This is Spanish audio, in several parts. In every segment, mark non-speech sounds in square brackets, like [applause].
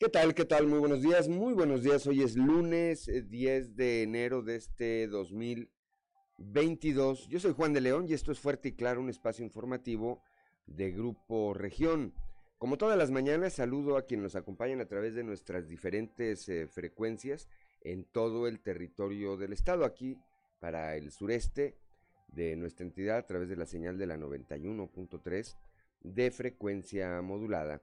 ¿Qué tal? ¿Qué tal? Muy buenos días, muy buenos días. Hoy es lunes 10 eh, de enero de este 2022. Yo soy Juan de León y esto es Fuerte y Claro, un espacio informativo de Grupo Región. Como todas las mañanas, saludo a quienes nos acompañan a través de nuestras diferentes eh, frecuencias en todo el territorio del estado. Aquí para el sureste de nuestra entidad a través de la señal de la 91.3 de frecuencia modulada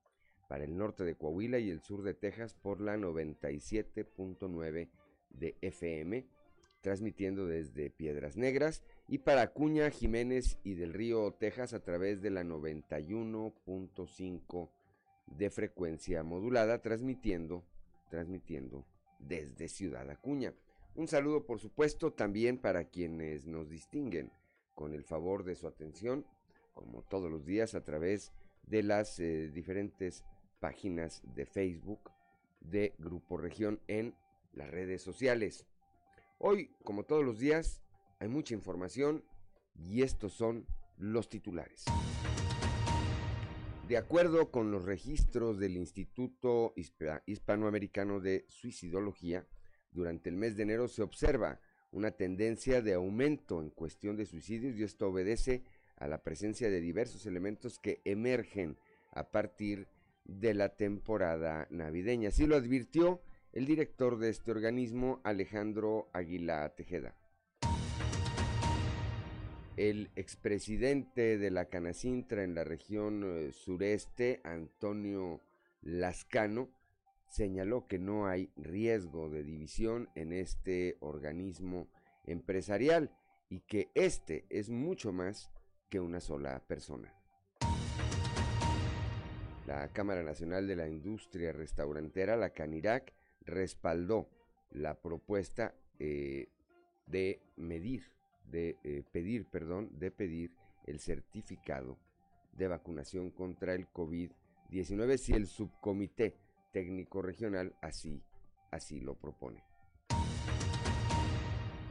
para el norte de Coahuila y el sur de Texas por la 97.9 de FM, transmitiendo desde Piedras Negras, y para Acuña, Jiménez y del Río, Texas, a través de la 91.5 de frecuencia modulada, transmitiendo, transmitiendo desde Ciudad Acuña. Un saludo, por supuesto, también para quienes nos distinguen con el favor de su atención, como todos los días, a través de las eh, diferentes páginas de Facebook de Grupo Región en las redes sociales. Hoy, como todos los días, hay mucha información y estos son los titulares. De acuerdo con los registros del Instituto Hispanoamericano de Suicidología, durante el mes de enero se observa una tendencia de aumento en cuestión de suicidios y esto obedece a la presencia de diversos elementos que emergen a partir de de la temporada navideña. Así lo advirtió el director de este organismo, Alejandro Aguila Tejeda. El expresidente de la Canacintra en la región eh, sureste, Antonio Lascano, señaló que no hay riesgo de división en este organismo empresarial y que este es mucho más que una sola persona la Cámara Nacional de la Industria Restaurantera, la CANIRAC, respaldó la propuesta eh, de medir, de eh, pedir, perdón, de pedir el certificado de vacunación contra el COVID-19 si el subcomité técnico regional así, así lo propone.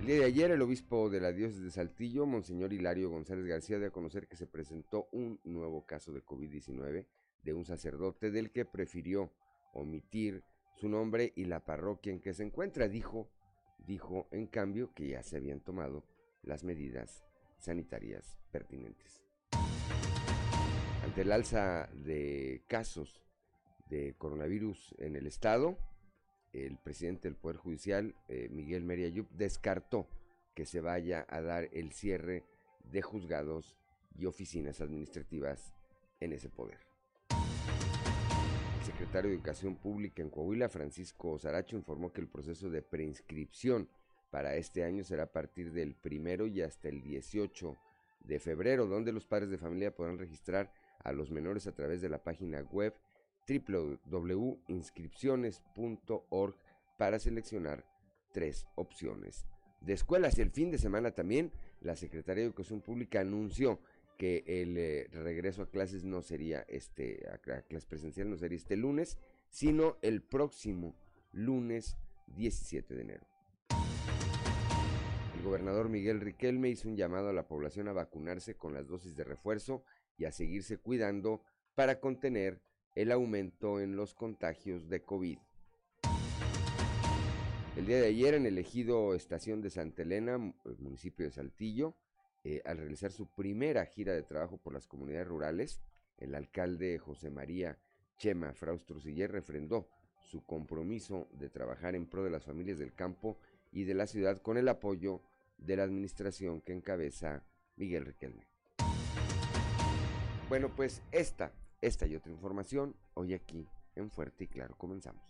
El día de ayer, el obispo de la diócesis de Saltillo, Monseñor Hilario González García, dio a conocer que se presentó un nuevo caso de COVID-19 de un sacerdote del que prefirió omitir su nombre y la parroquia en que se encuentra. Dijo, dijo en cambio que ya se habían tomado las medidas sanitarias pertinentes. Ante el alza de casos de coronavirus en el estado, el presidente del Poder Judicial, eh, Miguel Meriayub, descartó que se vaya a dar el cierre de juzgados y oficinas administrativas en ese poder secretario de Educación Pública en Coahuila, Francisco Saracho, informó que el proceso de preinscripción para este año será a partir del primero y hasta el 18 de febrero, donde los padres de familia podrán registrar a los menores a través de la página web www.inscripciones.org para seleccionar tres opciones de escuelas. El fin de semana también la Secretaría de Educación Pública anunció que el eh, regreso a clases no sería este, a, clases presencial no sería este lunes, sino el próximo lunes 17 de enero. El gobernador Miguel Riquelme hizo un llamado a la población a vacunarse con las dosis de refuerzo y a seguirse cuidando para contener el aumento en los contagios de COVID. El día de ayer en el ejido Estación de Santa Elena, municipio de Saltillo, eh, al realizar su primera gira de trabajo por las comunidades rurales, el alcalde José María Chema Fraustrusiller refrendó su compromiso de trabajar en pro de las familias del campo y de la ciudad con el apoyo de la administración que encabeza Miguel Riquelme. Bueno, pues esta, esta y otra información hoy aquí en Fuerte y Claro comenzamos.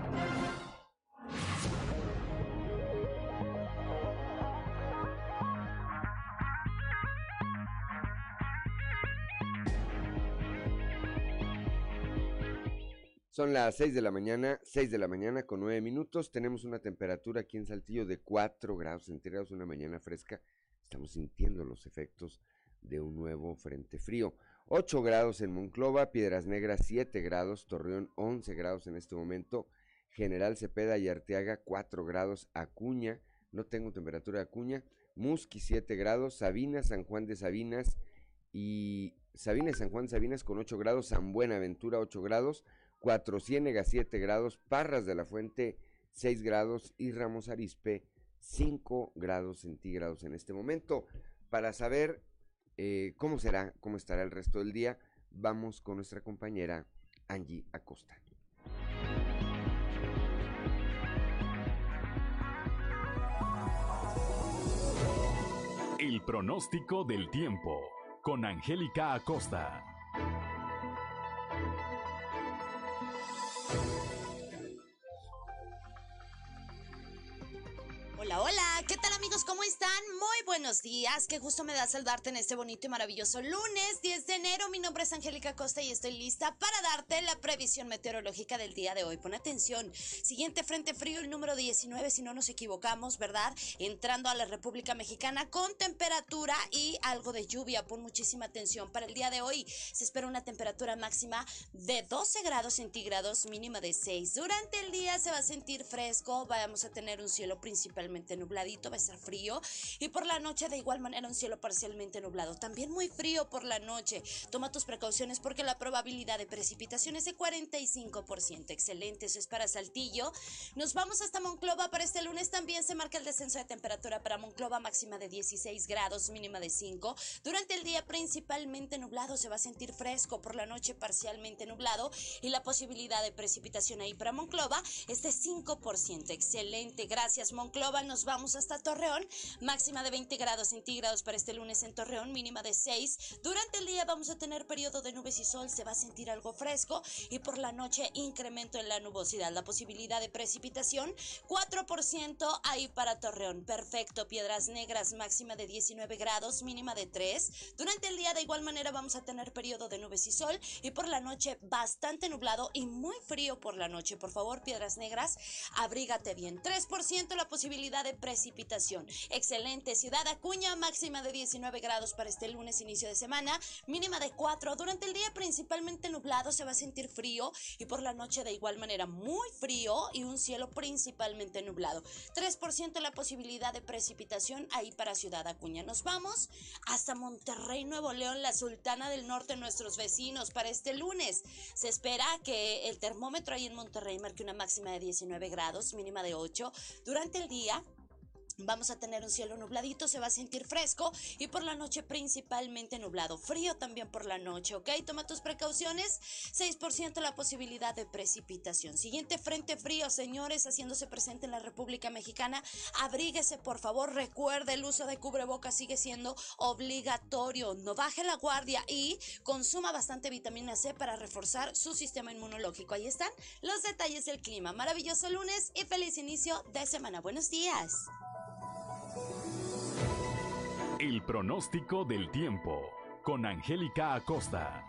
Son las 6 de la mañana, 6 de la mañana con 9 minutos. Tenemos una temperatura aquí en Saltillo de 4 grados centígrados, una mañana fresca. Estamos sintiendo los efectos de un nuevo frente frío. 8 grados en Monclova, Piedras Negras 7 grados, Torreón 11 grados en este momento, General Cepeda y Arteaga 4 grados, Acuña, no tengo temperatura de Acuña, Musqui 7 grados, Sabinas, San Juan de Sabinas y Sabinas, San Juan de Sabinas con 8 grados, San Buenaventura 8 grados, Cuatro Ciénegas 7 grados, Parras de la Fuente 6 grados y Ramos Arispe 5 grados centígrados en este momento. Para saber eh, cómo será, cómo estará el resto del día, vamos con nuestra compañera Angie Acosta. El pronóstico del tiempo con Angélica Acosta. Hola, ¿qué tal ¿Cómo están? Muy buenos días. Qué gusto me da saludarte en este bonito y maravilloso lunes 10 de enero. Mi nombre es Angélica Costa y estoy lista para darte la previsión meteorológica del día de hoy. Pon atención. Siguiente frente frío, el número 19, si no nos equivocamos, ¿verdad? Entrando a la República Mexicana con temperatura y algo de lluvia. Pon muchísima atención. Para el día de hoy se espera una temperatura máxima de 12 grados centígrados, mínima de 6. Durante el día se va a sentir fresco. Vamos a tener un cielo principalmente nubladito, va a estar frío. Y por la noche de igual manera un cielo parcialmente nublado. También muy frío por la noche. Toma tus precauciones porque la probabilidad de precipitación es de 45%. Excelente, eso es para Saltillo. Nos vamos hasta Monclova. Para este lunes también se marca el descenso de temperatura para Monclova, máxima de 16 grados, mínima de 5. Durante el día principalmente nublado, se va a sentir fresco. Por la noche parcialmente nublado. Y la posibilidad de precipitación ahí para Monclova es de 5%. Excelente, gracias Monclova nos vamos hasta Torreón, máxima de 20 grados centígrados para este lunes en Torreón, mínima de 6. Durante el día vamos a tener periodo de nubes y sol, se va a sentir algo fresco y por la noche incremento en la nubosidad, la posibilidad de precipitación 4% ahí para Torreón. Perfecto, Piedras Negras, máxima de 19 grados, mínima de 3. Durante el día de igual manera vamos a tener periodo de nubes y sol y por la noche bastante nublado y muy frío por la noche. Por favor, Piedras Negras, abrígate bien. 3% la posibilidad de precipitación. Excelente. Ciudad Acuña, máxima de 19 grados para este lunes, inicio de semana, mínima de 4. Durante el día principalmente nublado, se va a sentir frío y por la noche de igual manera muy frío y un cielo principalmente nublado. 3% la posibilidad de precipitación ahí para Ciudad Acuña. Nos vamos hasta Monterrey, Nuevo León, la Sultana del Norte, nuestros vecinos, para este lunes. Se espera que el termómetro ahí en Monterrey marque una máxima de 19 grados, mínima de 8. Durante el día Vamos a tener un cielo nubladito, se va a sentir fresco y por la noche principalmente nublado. Frío también por la noche, ¿ok? Toma tus precauciones. 6% la posibilidad de precipitación. Siguiente frente frío, señores, haciéndose presente en la República Mexicana. Abríguese, por favor. Recuerde, el uso de cubrebocas sigue siendo obligatorio. No baje la guardia y consuma bastante vitamina C para reforzar su sistema inmunológico. Ahí están los detalles del clima. Maravilloso lunes y feliz inicio de semana. Buenos días. El pronóstico del tiempo con Angélica Acosta.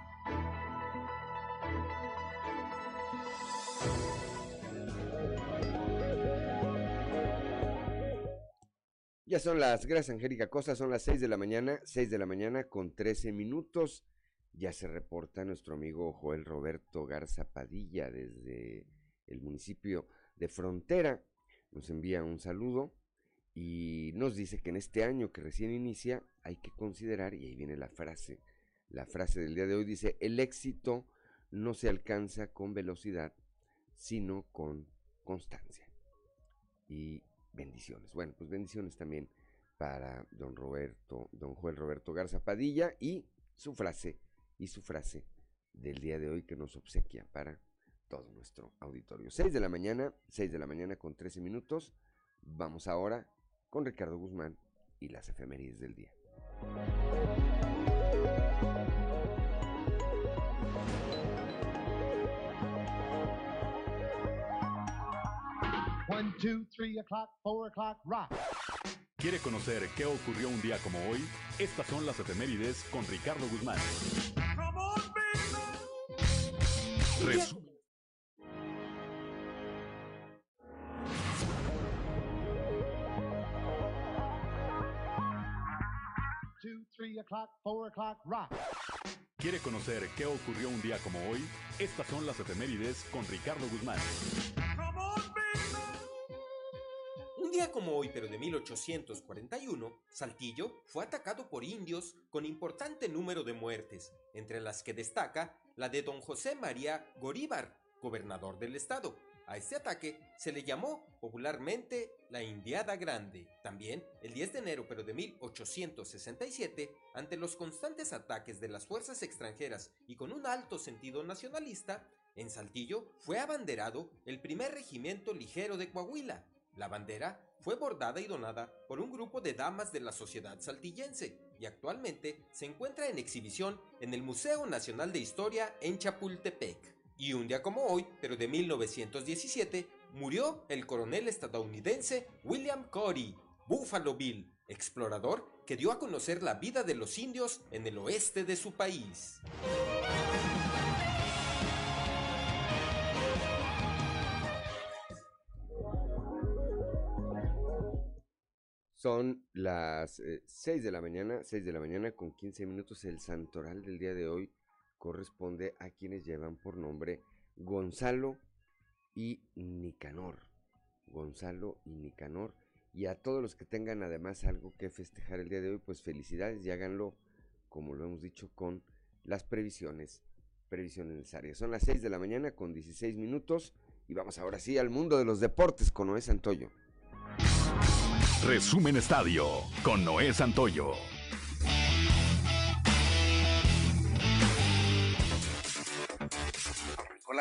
Ya son las, gracias Angélica Acosta, son las 6 de la mañana, 6 de la mañana con 13 minutos. Ya se reporta nuestro amigo Joel Roberto Garza Padilla desde el municipio de Frontera. Nos envía un saludo y nos dice que en este año que recién inicia hay que considerar, y ahí viene la frase, la frase del día de hoy dice, el éxito no se alcanza con velocidad, sino con constancia. Y bendiciones. Bueno, pues bendiciones también para don Roberto, don Joel Roberto Garza Padilla y su frase, y su frase del día de hoy que nos obsequia para todo nuestro auditorio. 6 de la mañana, 6 de la mañana con 13 minutos. Vamos ahora con Ricardo Guzmán y las efemérides del día. One, two, three o'clock, four o'clock, rock. ¿Quiere conocer qué ocurrió un día como hoy? Estas son las efemérides con Ricardo Guzmán. Resumen. O'clock, four o'clock, rock. ¿Quiere conocer qué ocurrió un día como hoy? Estas son las efemérides con Ricardo Guzmán. Un día como hoy, pero de 1841, Saltillo fue atacado por indios con importante número de muertes, entre las que destaca la de don José María Goríbar, gobernador del estado. A este ataque se le llamó popularmente la Indiada Grande. También, el 10 de enero pero de 1867, ante los constantes ataques de las fuerzas extranjeras y con un alto sentido nacionalista, en Saltillo fue abanderado el primer regimiento ligero de Coahuila. La bandera fue bordada y donada por un grupo de damas de la sociedad saltillense y actualmente se encuentra en exhibición en el Museo Nacional de Historia en Chapultepec. Y un día como hoy, pero de 1917, murió el coronel estadounidense William Corey, Buffalo Bill, explorador que dio a conocer la vida de los indios en el oeste de su país. Son las 6 eh, de la mañana, 6 de la mañana con 15 minutos. El santoral del día de hoy corresponde a quienes llevan por nombre Gonzalo y Nicanor. Gonzalo y Nicanor. Y a todos los que tengan además algo que festejar el día de hoy, pues felicidades y háganlo, como lo hemos dicho, con las previsiones, previsiones necesarias. Son las 6 de la mañana con 16 minutos y vamos ahora sí al mundo de los deportes con Noé Santoyo. Resumen Estadio con Noé Santoyo.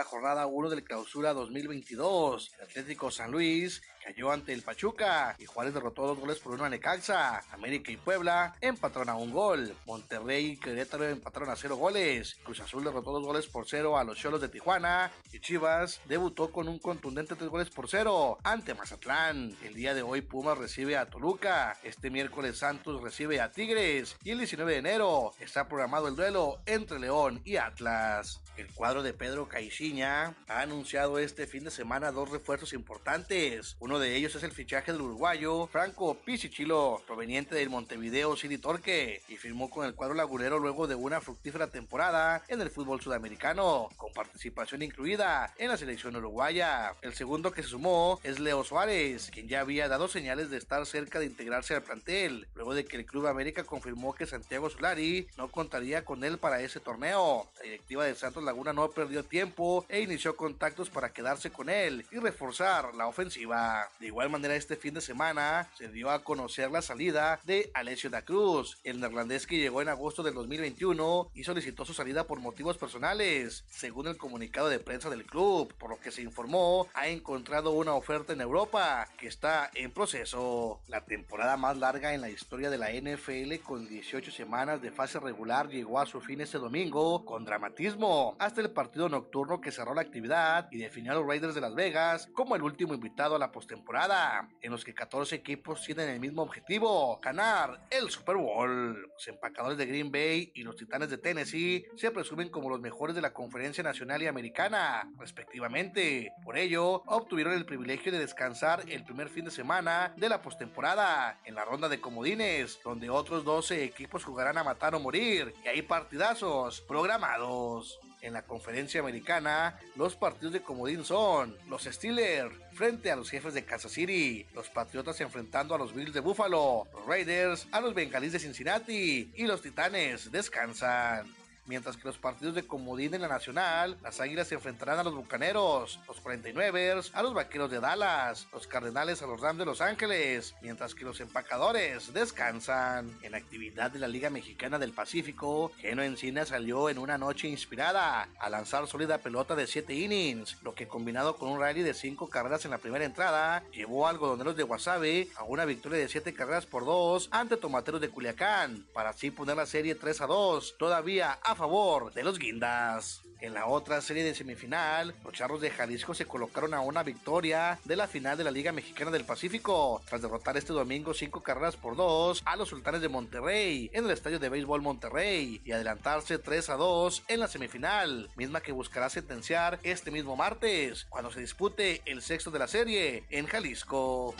La jornada 1 del clausura 2022. El Atlético San Luis cayó ante el Pachuca y Juárez derrotó dos goles por uno a Necaxa. América y Puebla empataron a un gol. Monterrey y Querétaro empataron a cero goles. Cruz Azul derrotó dos goles por cero a los Cholos de Tijuana y Chivas debutó con un contundente tres goles por cero ante Mazatlán. El día de hoy Pumas recibe a Toluca. Este miércoles Santos recibe a Tigres y el 19 de enero está programado el duelo entre León y Atlas. El cuadro de Pedro Caixinha ha anunciado este fin de semana dos refuerzos importantes. Uno de ellos es el fichaje del uruguayo Franco Pisichilo, proveniente del Montevideo City Torque, y firmó con el cuadro lagunero luego de una fructífera temporada en el fútbol sudamericano, con participación incluida en la selección uruguaya. El segundo que se sumó es Leo Suárez, quien ya había dado señales de estar cerca de integrarse al plantel, luego de que el Club América confirmó que Santiago Solari no contaría con él para ese torneo. La directiva de Santos Laguna no perdió tiempo e inició contactos para quedarse con él y reforzar la ofensiva. De igual manera, este fin de semana se dio a conocer la salida de Alessio da Cruz, el neerlandés que llegó en agosto del 2021 y solicitó su salida por motivos personales, según el comunicado de prensa del club, por lo que se informó ha encontrado una oferta en Europa que está en proceso. La temporada más larga en la historia de la NFL con 18 semanas de fase regular llegó a su fin este domingo con dramatismo, hasta el partido nocturno que cerró la actividad y definió a los Raiders de Las Vegas como el último invitado a la postemporada, en los que 14 equipos tienen el mismo objetivo, ganar el Super Bowl. Los empacadores de Green Bay y los Titanes de Tennessee se presumen como los mejores de la Conferencia Nacional y Americana, respectivamente. Por ello, obtuvieron el privilegio de descansar el primer fin de semana de la postemporada en la ronda de comodines, donde otros 12 equipos jugarán a matar o morir, y hay partidazos programados. En la conferencia americana, los partidos de comodín son los Steelers frente a los jefes de Kansas City, los Patriotas enfrentando a los Bills de Buffalo, los Raiders a los Bengalíes de Cincinnati y los Titanes descansan. Mientras que los partidos de comodín en la Nacional, las Águilas se enfrentarán a los Bucaneros, los 49ers a los Vaqueros de Dallas, los Cardenales a los Rams de Los Ángeles, mientras que los empacadores descansan. En actividad de la Liga Mexicana del Pacífico, Geno Encina salió en una noche inspirada a lanzar sólida pelota de 7 innings, lo que combinado con un rally de 5 carreras en la primera entrada, llevó a algodoneros de Guasave a una victoria de 7 carreras por 2 ante Tomateros de Culiacán, para así poner la serie 3 a 2, todavía a favor de los Guindas. En la otra serie de semifinal, los Charros de Jalisco se colocaron a una victoria de la final de la Liga Mexicana del Pacífico, tras derrotar este domingo 5 carreras por 2 a los Sultanes de Monterrey en el Estadio de Béisbol Monterrey y adelantarse 3 a 2 en la semifinal, misma que buscará sentenciar este mismo martes, cuando se dispute el sexto de la serie en Jalisco.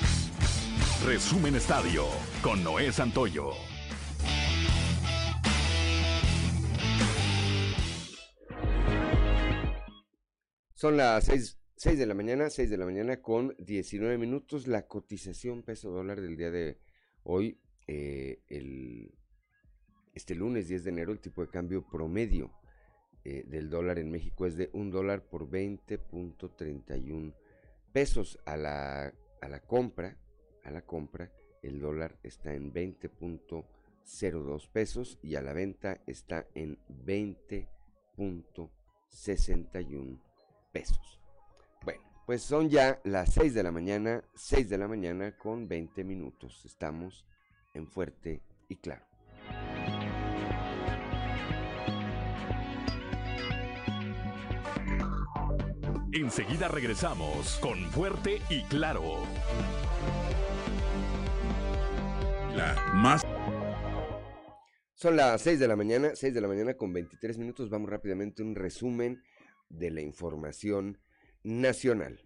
Resumen Estadio con Noé Santoyo. Son las 6, de la mañana, 6 de la mañana con 19 minutos. La cotización peso dólar del día de hoy, eh, el, este lunes 10 de enero, el tipo de cambio promedio eh, del dólar en México es de un dólar por 20.31 pesos a la, a la compra. A la compra, el dólar está en 20.02 pesos y a la venta está en 20.61 pesos. Bueno, pues son ya las 6 de la mañana, 6 de la mañana con 20 minutos. Estamos en fuerte y claro. Enseguida regresamos con Fuerte y Claro. La más. Son las 6 de la mañana, 6 de la mañana con 23 minutos. Vamos rápidamente a un resumen de la información nacional.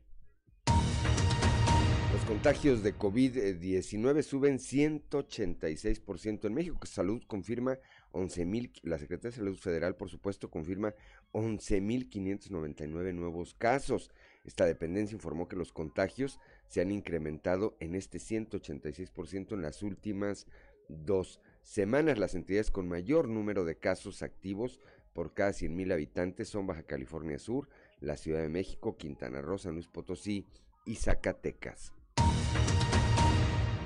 Los contagios de COVID-19 suben 186% en México. Salud confirma 11.000, la Secretaría de Salud Federal, por supuesto, confirma 11.599 nuevos casos. Esta dependencia informó que los contagios se han incrementado en este 186% en las últimas dos semanas. Las entidades con mayor número de casos activos por cada 100.000 habitantes son Baja California Sur, la Ciudad de México, Quintana Roo, San Luis Potosí y Zacatecas.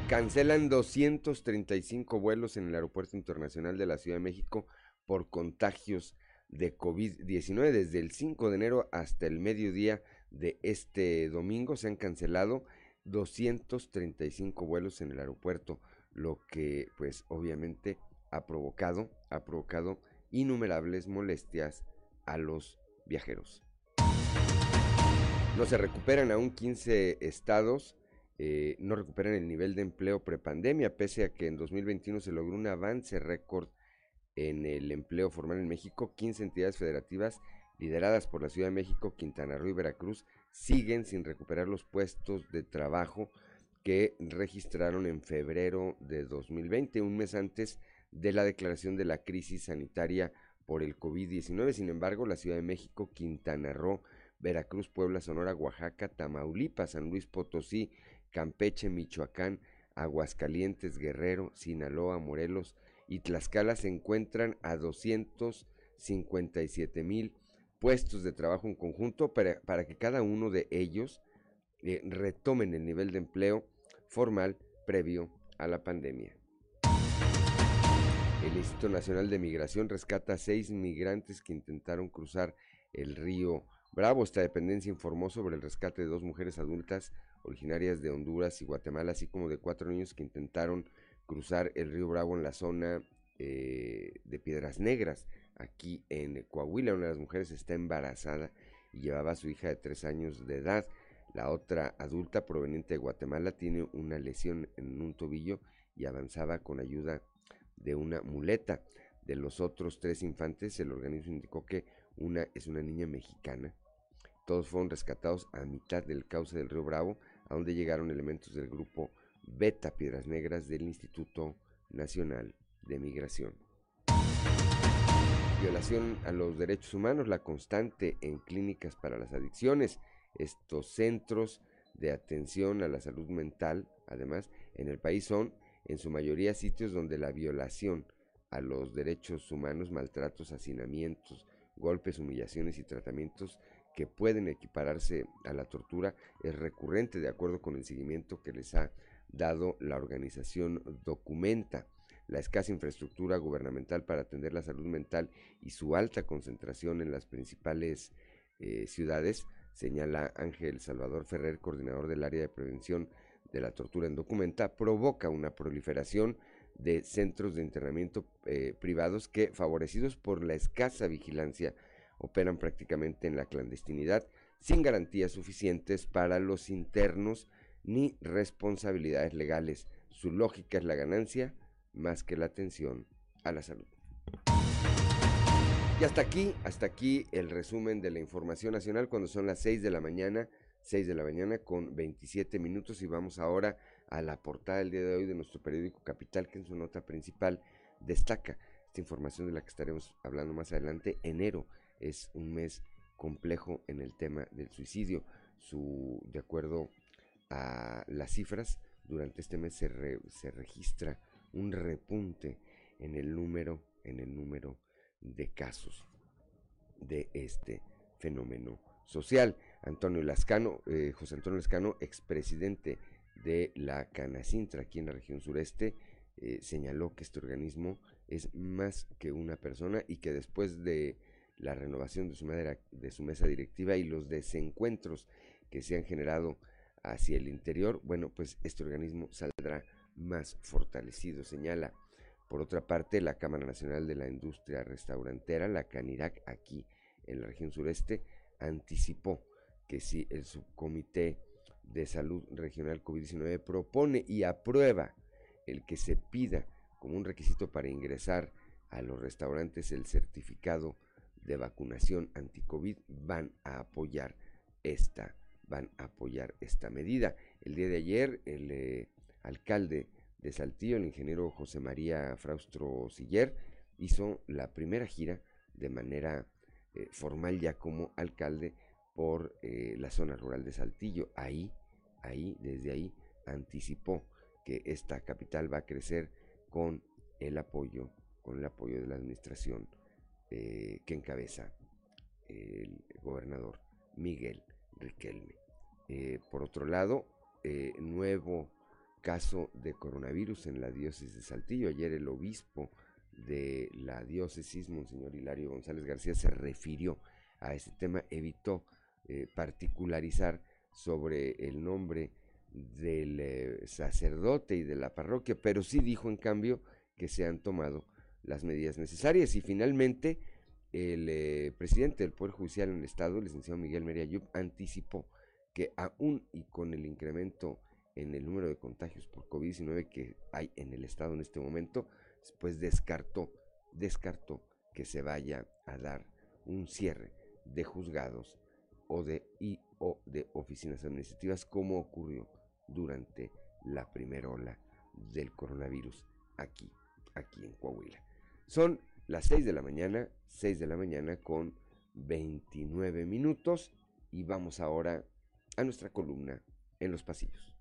Cancelan 235 vuelos en el Aeropuerto Internacional de la Ciudad de México por contagios de COVID-19. Desde el 5 de enero hasta el mediodía de este domingo se han cancelado 235 vuelos en el aeropuerto, lo que pues obviamente ha provocado, ha provocado innumerables molestias a los viajeros. No se recuperan aún 15 estados, eh, no recuperan el nivel de empleo prepandemia, pese a que en 2021 se logró un avance récord en el empleo formal en México. 15 entidades federativas lideradas por la Ciudad de México, Quintana Roo y Veracruz siguen sin recuperar los puestos de trabajo que registraron en febrero de 2020, un mes antes de la declaración de la crisis sanitaria por el COVID-19. Sin embargo, la Ciudad de México, Quintana Roo, Veracruz, Puebla, Sonora, Oaxaca, Tamaulipas, San Luis Potosí, Campeche, Michoacán, Aguascalientes, Guerrero, Sinaloa, Morelos y Tlaxcala se encuentran a 257 mil puestos de trabajo en conjunto para, que cada uno de ellos eh, retomen el nivel de empleo formal previo a la pandemia. El Instituto Nacional de Migración rescata a seis migrantes que intentaron cruzar el río Bravo. Esta dependencia informó sobre el rescate de dos mujeres adultas originarias de Honduras y Guatemala, así como de cuatro niños que intentaron cruzar el río Bravo en la zona eh, de Piedras Negras, aquí en Coahuila. Una de las mujeres está embarazada y llevaba a su hija de tres años de edad. La otra adulta proveniente de Guatemala tiene una lesión en un tobillo y avanzaba con ayuda de una muleta. De los otros tres infantes, el organismo indicó que una es una niña mexicana. Todos fueron rescatados a mitad del cauce del río Bravo, a donde llegaron elementos del grupo Beta Piedras Negras del Instituto Nacional de Migración. Violación a los derechos humanos, la constante en clínicas para las adicciones, estos centros de atención a la salud mental, además, en el país son en su mayoría sitios donde la violación a los derechos humanos, maltratos, hacinamientos, golpes, humillaciones y tratamientos que pueden equipararse a la tortura es recurrente de acuerdo con el seguimiento que les ha dado la organización Documenta. La escasa infraestructura gubernamental para atender la salud mental y su alta concentración en las principales eh, ciudades, señala Ángel Salvador Ferrer, coordinador del área de prevención de la tortura en Documenta, provoca una proliferación de centros de internamiento eh, privados que, favorecidos por la escasa vigilancia, operan prácticamente en la clandestinidad, sin garantías suficientes para los internos ni responsabilidades legales. Su lógica es la ganancia más que la atención a la salud. Y hasta aquí, hasta aquí el resumen de la información nacional cuando son las 6 de la mañana, 6 de la mañana con 27 minutos y vamos ahora a la portada del día de hoy de nuestro periódico Capital que en su nota principal destaca esta información de la que estaremos hablando más adelante. Enero es un mes complejo en el tema del suicidio. Su, de acuerdo a las cifras, durante este mes se, se registra un repunte en el número, en el número de casos de este fenómeno social. Antonio Lascano, eh, José Antonio Lascano, expresidente de la Canacintra aquí en la región sureste, eh, señaló que este organismo es más que una persona y que después de la renovación de su, de su mesa directiva y los desencuentros que se han generado hacia el interior, bueno, pues este organismo saldrá más fortalecido, señala. Por otra parte, la Cámara Nacional de la Industria Restaurantera, la CANIRAC, aquí en la región sureste, anticipó que si el subcomité de salud regional COVID-19 propone y aprueba el que se pida como un requisito para ingresar a los restaurantes el certificado de vacunación anti-COVID, van a apoyar esta, van a apoyar esta medida. El día de ayer, el eh, alcalde de Saltillo, el ingeniero José María Fraustro Siller, hizo la primera gira de manera eh, formal ya como alcalde por eh, la zona rural de Saltillo. Ahí, ahí, desde ahí, anticipó que esta capital va a crecer con el apoyo, con el apoyo de la administración eh, que encabeza el gobernador Miguel Riquelme. por otro lado, nuevo caso de coronavirus en la diócesis de Saltillo. Ayer el obispo de la diócesis, Monseñor Hilario González García, se refirió a ese tema, evitó eh, particularizar sobre el nombre del eh, sacerdote y de la parroquia, pero sí dijo en cambio que se han tomado las medidas necesarias. Y finalmente el eh, presidente del Poder Judicial en el Estado, el licenciado Miguel Meriayub, anticipó que aún y con el incremento en el número de contagios por COVID-19 que hay en el estado en este momento, pues descartó, descartó que se vaya a dar un cierre de juzgados o de, y, o de oficinas administrativas como ocurrió durante la primera ola del coronavirus aquí, aquí en Coahuila. Son las 6 de la mañana, 6 de la mañana con 29 minutos y vamos ahora a nuestra columna en los pasillos.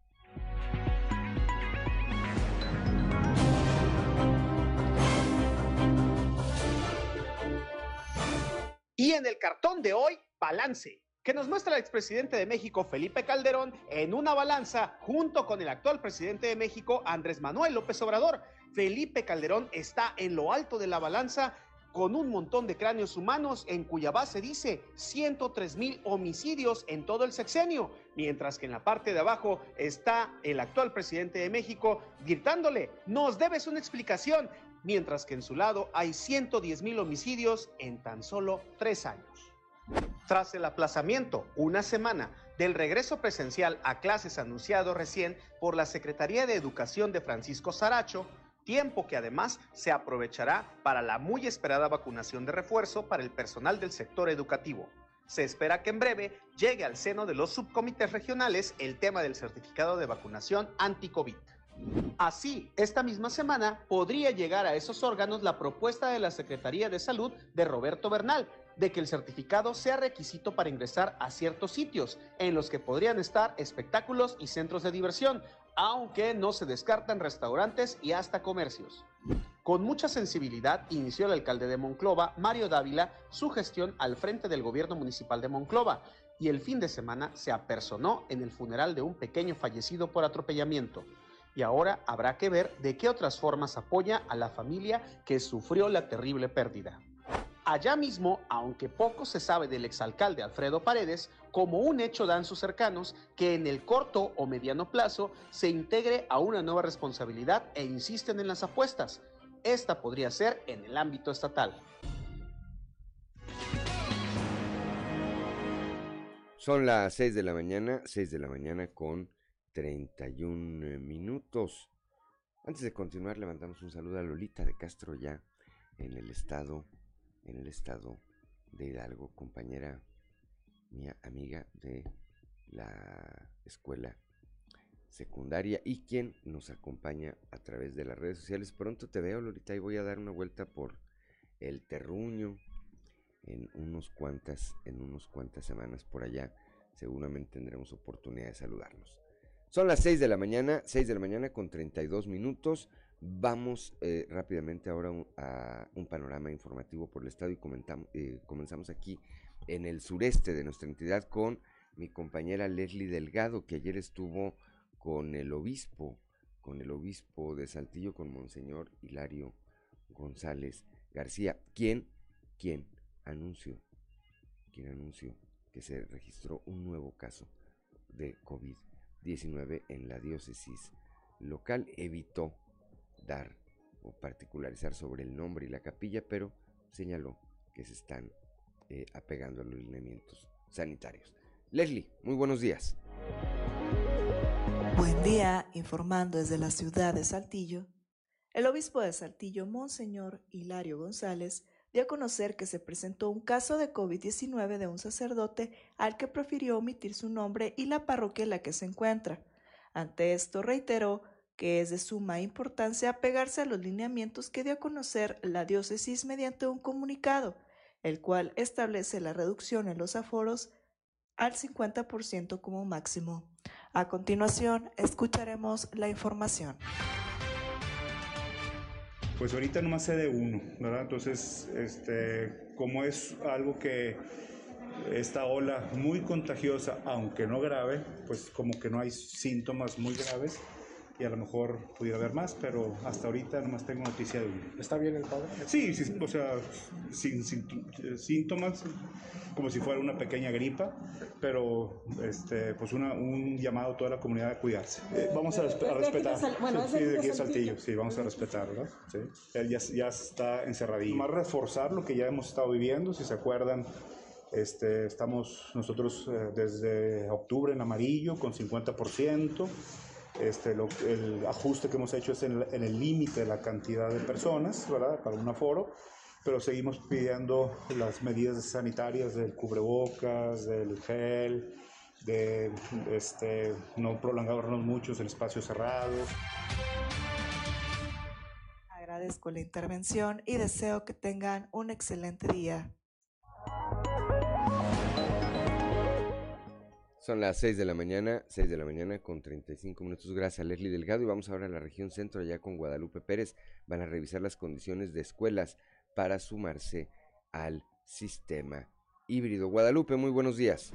Y en el cartón de hoy, balance que nos muestra el expresidente de México, Felipe Calderón, en una balanza junto con el actual presidente de México, Andrés Manuel López Obrador. Felipe Calderón está en lo alto de la balanza con un montón de cráneos humanos en cuya base dice 103 mil homicidios en todo el sexenio, mientras que en la parte de abajo está el actual presidente de México gritándole, nos debes una explicación, mientras que en su lado hay 110 mil homicidios en tan solo tres años. Tras el aplazamiento, una semana, del regreso presencial a clases anunciado recién por la Secretaría de Educación de Francisco Saracho, tiempo que además se aprovechará para la muy esperada vacunación de refuerzo para el personal del sector educativo. Se espera que en breve llegue al seno de los subcomités regionales el tema del certificado de vacunación anti-COVID. Así, esta misma semana podría llegar a esos órganos la propuesta de la Secretaría de Salud de Roberto Bernal de que el certificado sea requisito para ingresar a ciertos sitios en los que podrían estar espectáculos y centros de diversión, aunque no se descartan restaurantes y hasta comercios. Con mucha sensibilidad inició el alcalde de Monclova, Mario Dávila, su gestión al frente del gobierno municipal de Monclova y el fin de semana se apersonó en el funeral de un pequeño fallecido por atropellamiento. Y ahora habrá que ver de qué otras formas apoya a la familia que sufrió la terrible pérdida. Allá mismo, aunque poco se sabe del exalcalde Alfredo Paredes, como un hecho dan sus cercanos que en el corto o mediano plazo se integre a una nueva responsabilidad e insisten en las apuestas. Esta podría ser en el ámbito estatal. Son las 6 de la mañana, 6 de la mañana con 31 minutos. Antes de continuar, le mandamos un saludo a Lolita de Castro ya en el estado en el estado de Hidalgo, compañera mía, amiga de la escuela secundaria y quien nos acompaña a través de las redes sociales. Pronto te veo, Lolita, y voy a dar una vuelta por el terruño en unos cuantas, en unos cuantas semanas por allá. Seguramente tendremos oportunidad de saludarnos. Son las 6 de la mañana, 6 de la mañana con 32 minutos. Vamos eh, rápidamente ahora a un panorama informativo por el estado y comenzamos aquí en el sureste de nuestra entidad con mi compañera Leslie Delgado, que ayer estuvo con el obispo, con el obispo de Saltillo, con Monseñor Hilario González García, quien, quien anunció, quien anunció que se registró un nuevo caso de COVID-19 en la diócesis local, evitó dar o particularizar sobre el nombre y la capilla, pero señaló que se están eh, apegando a los lineamientos sanitarios. Leslie, muy buenos días. Buen día, informando desde la ciudad de Saltillo. El obispo de Saltillo, Monseñor Hilario González, dio a conocer que se presentó un caso de COVID-19 de un sacerdote al que prefirió omitir su nombre y la parroquia en la que se encuentra. Ante esto reiteró que es de suma importancia apegarse a los lineamientos que dio a conocer la diócesis mediante un comunicado, el cual establece la reducción en los aforos al 50% como máximo. A continuación, escucharemos la información. Pues ahorita nomás sé de uno, ¿verdad? Entonces, este, como es algo que esta ola muy contagiosa, aunque no grave, pues como que no hay síntomas muy graves, y a lo mejor pudiera haber más, pero hasta ahorita nomás tengo noticia de uno. ¿Está bien el padre? Sí, sí o sea, sin, síntomas, como si fuera una pequeña gripa, pero este, pues una, un llamado a toda la comunidad a cuidarse. Eh, vamos a, respetar. bueno, sí, de aquí a Saltillo, sí, vamos a respetar, ¿verdad? Sí. Él ya, ya está encerradillo. Más reforzar lo que ya hemos estado viviendo, si se acuerdan. Este, estamos nosotros eh, desde octubre en amarillo con 50%. Este, el ajuste que hemos hecho es en, el límite de la cantidad de personas, ¿verdad? Para un aforo, pero seguimos pidiendo las medidas sanitarias del cubrebocas, del gel, de este, no prolongarnos muchos en espacios cerrados. Agradezco la intervención y deseo que tengan un excelente día. Son las 6 de la mañana, 6 de la mañana con 35 minutos. Gracias a Leslie Delgado. Y vamos ahora a la región centro, allá con Guadalupe Pérez. Van a revisar las condiciones de escuelas para sumarse al sistema híbrido. Guadalupe, muy buenos días.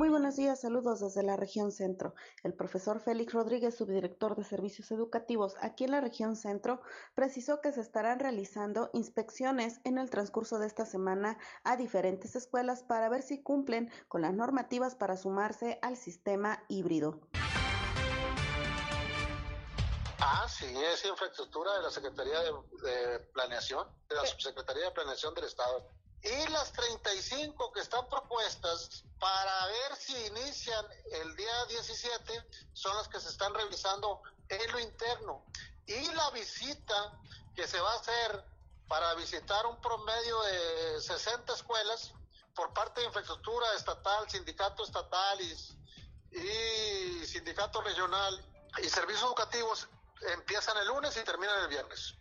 Muy buenos días, saludos desde la región centro. El profesor Félix Rodríguez, subdirector de servicios educativos aquí en la región centro, precisó que se estarán realizando inspecciones en el transcurso de esta semana a diferentes escuelas para ver si cumplen con las normativas para sumarse al sistema híbrido. Ah, sí, es infraestructura de la Secretaría de, Planeación, de la Subsecretaría de Planeación del Estado y las 35 que están propuestas para ver si inician el día 17 son las que se están revisando en lo interno. Y la visita que se va a hacer para visitar un promedio de 60 escuelas por parte de infraestructura estatal, sindicato estatal y, y sindicato regional y servicios educativos empiezan el lunes y terminan el viernes.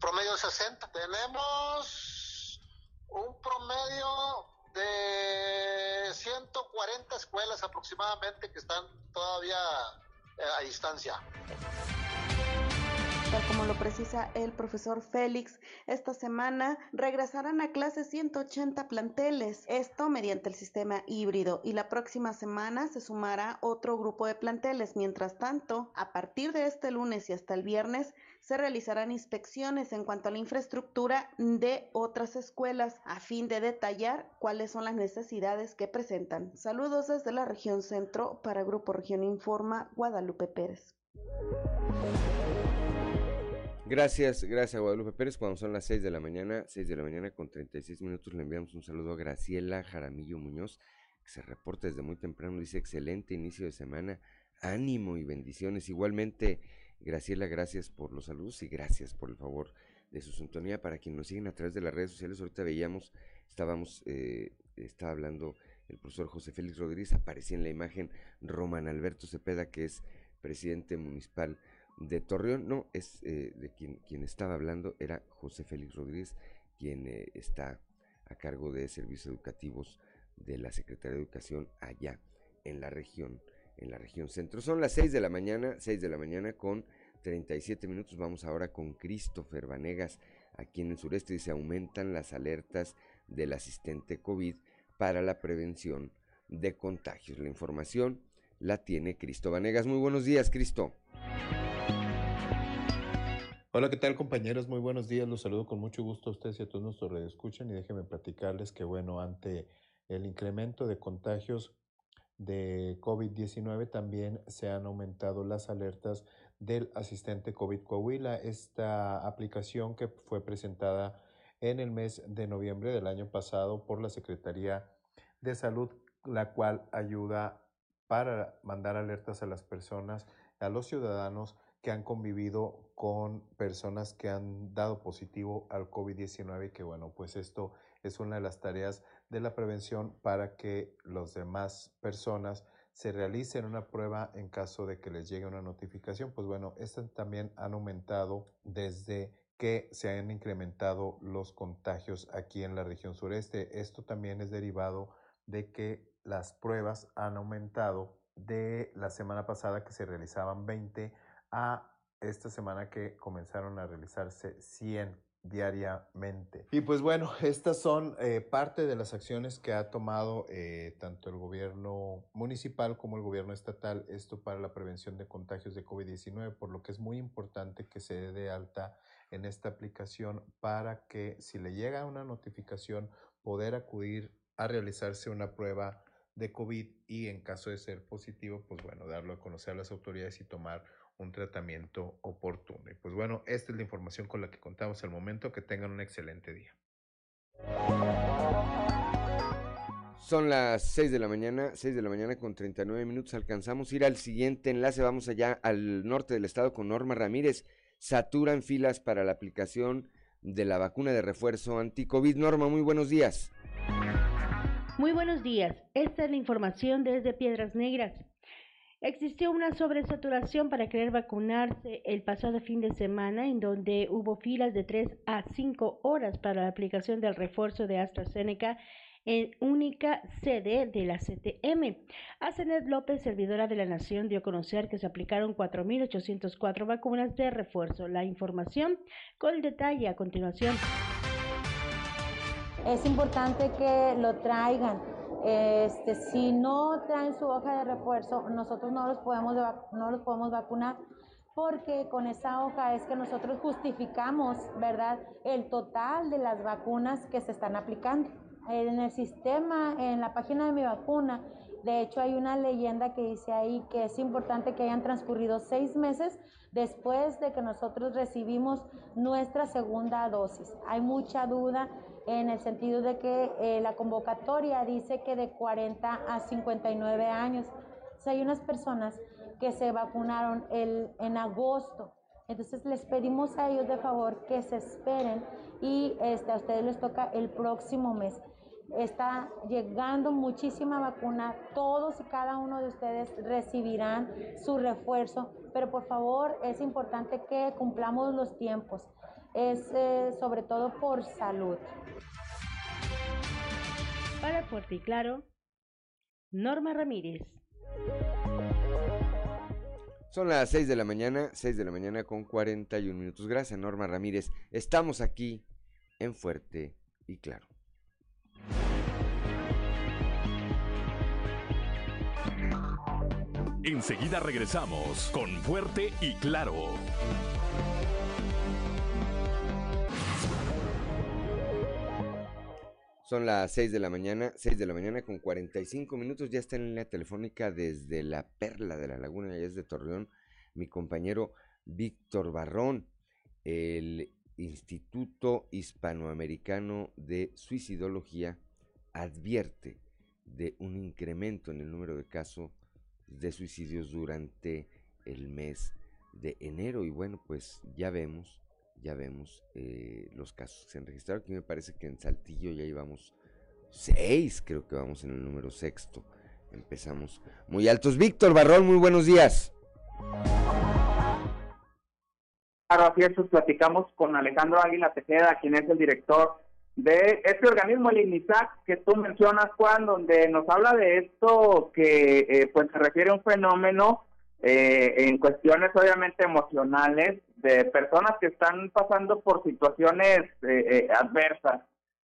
Promedio de 60. Tenemos un promedio de 140 escuelas aproximadamente que están todavía a distancia. Tal como lo precisa el profesor Félix, esta semana regresarán a clases 180 planteles, esto mediante el sistema híbrido, y la próxima semana se sumará otro grupo de planteles. Mientras tanto, a partir de este lunes y hasta el viernes, se realizarán inspecciones en cuanto a la infraestructura de otras escuelas a fin de detallar cuáles son las necesidades que presentan. Saludos desde la región centro para Grupo Región Informa, Guadalupe Pérez. Gracias, gracias Guadalupe Pérez. Cuando son las 6 de la mañana, 6 de la mañana con 36 minutos, le enviamos un saludo a Graciela Jaramillo Muñoz, que se reporta desde muy temprano. Dice: excelente inicio de semana, ánimo y bendiciones. Igualmente, Graciela, gracias por los saludos y gracias por el favor de su sintonía. Para quienes nos siguen a través de las redes sociales, ahorita veíamos, estábamos, eh, estaba hablando el profesor José Félix Rodríguez, aparecía en la imagen Roman Alberto Cepeda, que es presidente municipal de Torreón, no, es eh, de quien, quien estaba hablando, era José Félix Rodríguez, quien eh, está a cargo de servicios educativos de la Secretaría de Educación allá en la región, en la región centro. Son las 6 de la mañana, 6 de la mañana con 37 minutos. Vamos ahora con Christopher Vanegas, aquí en el sureste, se aumentan las alertas del asistente COVID para la prevención de contagios. La información la tiene Cristo Vanegas. Muy buenos días, Cristo. Hola, ¿qué tal compañeros? Muy buenos días. Los saludo con mucho gusto a ustedes y a todos nuestros escuchan y déjenme platicarles que bueno, ante el incremento de contagios de COVID-19 también se han aumentado las alertas del asistente COVID Coahuila, esta aplicación que fue presentada en el mes de noviembre del año pasado por la Secretaría de Salud, la cual ayuda para mandar alertas a las personas, a los ciudadanos que han convivido con personas que han dado positivo al COVID-19 que bueno, pues esto es una de las tareas de la prevención para que las demás personas se realicen una prueba en caso de que les llegue una notificación. Pues bueno, estas también han aumentado desde que se han incrementado los contagios aquí en la región sureste. Esto también es derivado de que las pruebas han aumentado de la semana pasada que se realizaban 20 a esta semana que comenzaron a realizarse 100 diariamente. Y pues bueno, [laughs] estas son eh, parte de las acciones que ha tomado eh, tanto el gobierno municipal como el gobierno estatal, esto para la prevención de contagios de COVID-19, por lo que es muy importante que se dé de alta en esta aplicación para que si le llega una notificación poder acudir a realizarse una prueba de COVID y en caso de ser positivo, pues bueno, darlo a conocer a las autoridades y tomar un tratamiento oportuno. Y pues bueno, esta es la información con la que contamos al momento. Que tengan un excelente día. Son las 6 de la mañana, 6 de la mañana con 39 minutos. Alcanzamos a ir al siguiente enlace. Vamos allá al norte del estado con Norma Ramírez. Saturan filas para la aplicación de la vacuna de refuerzo anti-COVID. Norma, muy buenos días. Muy buenos días. Esta es la información desde Piedras Negras. Existió una sobresaturación para querer vacunarse el pasado fin de semana, en donde hubo filas de 3 a 5 horas para la aplicación del refuerzo de AstraZeneca en única sede de la CTM. Asenet López, servidora de la Nación, dio a conocer que se aplicaron 4.804 vacunas de refuerzo. La información con el detalle a continuación. Es importante que lo traigan este, si no traen su hoja de refuerzo, nosotros no los podemos, no los podemos vacunar porque con esa hoja es que nosotros justificamos, ¿verdad?, el total de las vacunas que se están aplicando. En el sistema, en la página de mi vacuna, de hecho hay una leyenda que dice ahí que es importante que hayan transcurrido seis meses después de que nosotros recibimos nuestra segunda dosis. Hay mucha duda en el sentido de que eh, la convocatoria dice que de 40 a 59 años. O sea, hay unas personas que se vacunaron el, en agosto. Entonces les pedimos a ellos de favor que se esperen y este, a ustedes les toca el próximo mes. Está llegando muchísima vacuna, todos y cada uno de ustedes recibirán su refuerzo, pero por favor es importante que cumplamos los tiempos es eh, sobre todo por salud. Para Fuerte y Claro, Norma Ramírez. Son las 6 de la mañana, 6 de la mañana con 41 minutos. Gracias, Norma Ramírez. Estamos aquí en Fuerte y Claro. Enseguida regresamos con Fuerte y Claro. Son las 6 de la mañana, 6 de la mañana con 45 minutos. Ya está en línea telefónica desde la Perla de la Laguna, allá es de Torreón, mi compañero Víctor Barrón, el Instituto Hispanoamericano de Suicidología advierte de un incremento en el número de casos de suicidios durante el mes de enero y bueno pues ya vemos ya vemos eh, los casos que se han registrado. Aquí me parece que en Saltillo ya llevamos seis creo que vamos en el número sexto. Empezamos muy altos. Víctor Barrón muy buenos días. Claro, así es, pues, platicamos con Alejandro Águila Tejeda, quien es el director de este organismo, el INISAC, que tú mencionas, Juan, donde nos habla de esto que eh, pues se refiere a un fenómeno eh, en cuestiones obviamente emocionales de personas que están pasando por situaciones eh, adversas.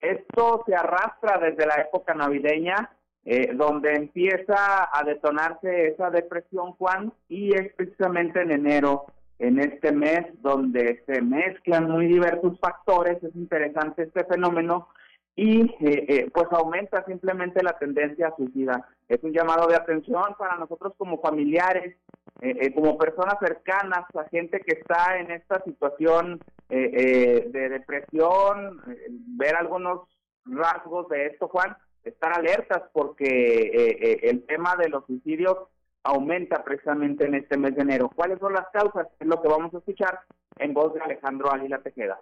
Esto se arrastra desde la época navideña, donde empieza a detonarse esa depresión, Juan, y es precisamente en enero en este mes donde se mezclan muy diversos factores, es interesante este fenómeno y eh, eh, pues aumenta simplemente la tendencia a suicida. Es un llamado de atención para nosotros como familiares, eh, como personas cercanas a gente que está en esta situación de depresión, ver algunos rasgos de esto, Juan, estar alertas porque el tema de los suicidios aumenta precisamente en este mes de enero. ¿Cuáles son las causas? Es lo que vamos a escuchar en voz de Alejandro Águila Tejeda.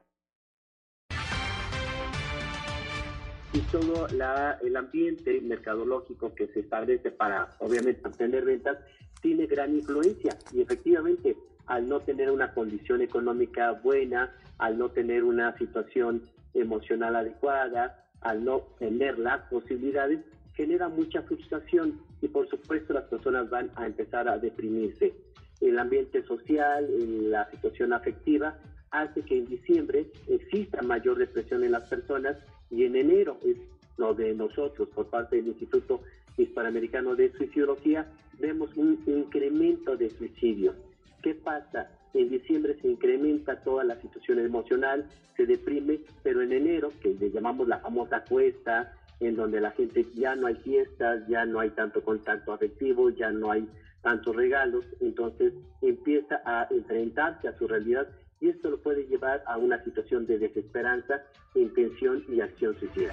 Y todo la, el ambiente mercadológico que se establece para, obviamente, obtener ventas, tiene gran influencia. Y efectivamente, al no tener una condición económica buena, al no tener una situación emocional adecuada, al no tener las posibilidades, genera mucha frustración y por supuesto las personas van a empezar a deprimirse. El ambiente social, la situación afectiva, hace que en diciembre exista mayor depresión en las personas y en enero es lo de nosotros por parte del Instituto Hispanoamericano de Suicidología, vemos un incremento de suicidio. ¿Qué pasa? En diciembre se incrementa toda la situación emocional, se deprime, pero en enero, que le llamamos la famosa cuesta, en donde la gente ya no hay fiestas, ya no hay tanto contacto afectivo, ya no hay tantos regalos, entonces empieza a enfrentarse a su realidad y esto lo puede llevar a una situación de desesperanza, intención y acción suicida.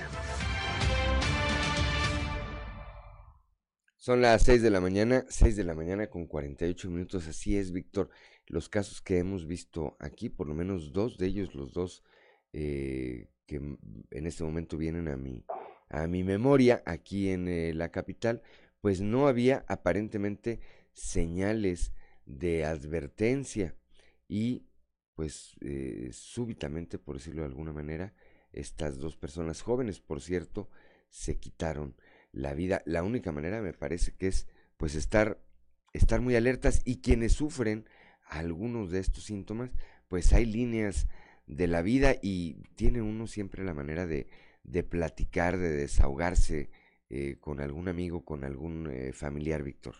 Son las 6 de la mañana, 6 de la mañana con 48 minutos, así es, Víctor. Los casos que hemos visto aquí, por lo menos dos de ellos, los dos eh, que en este momento vienen a mi, a mi memoria aquí en eh, la capital, pues no había aparentemente señales de advertencia y pues eh, súbitamente, por decirlo de alguna manera, estas dos personas jóvenes, por cierto, se quitaron la vida. La única manera me parece que es pues estar, estar muy alertas y quienes sufren algunos de estos síntomas, pues hay líneas de la vida y tiene uno siempre la manera de, de platicar, de desahogarse eh, con algún amigo, con algún eh, familiar, Víctor.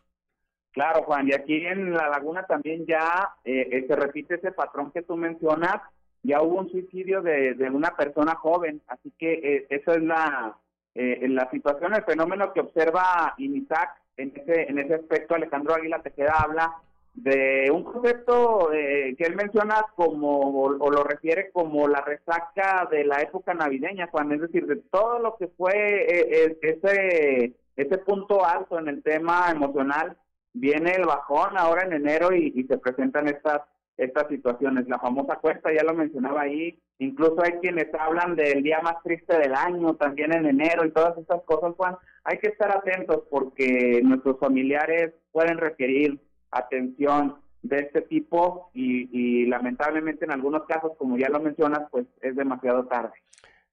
Claro, Juan, y aquí en La Laguna también ya eh, se repite ese patrón que tú mencionas, ya hubo un suicidio de, una persona joven, así que esa es la, la situación, el fenómeno que observa INISAC en ese, en ese aspecto, Alejandro Águila Tejeda habla de un concepto eh, que él menciona como, o, lo refiere como la resaca de la época navideña, Juan, es decir, de todo lo que fue eh, ese, ese punto alto en el tema emocional, viene el bajón ahora en enero y, se presentan estas estas situaciones. La famosa cuesta, ya lo mencionaba ahí, incluso hay quienes hablan del día más triste del año, también en enero y todas estas cosas, Juan. Hay que estar atentos porque nuestros familiares pueden requerir atención de este tipo y, lamentablemente en algunos casos, como ya lo mencionas, pues es demasiado tarde.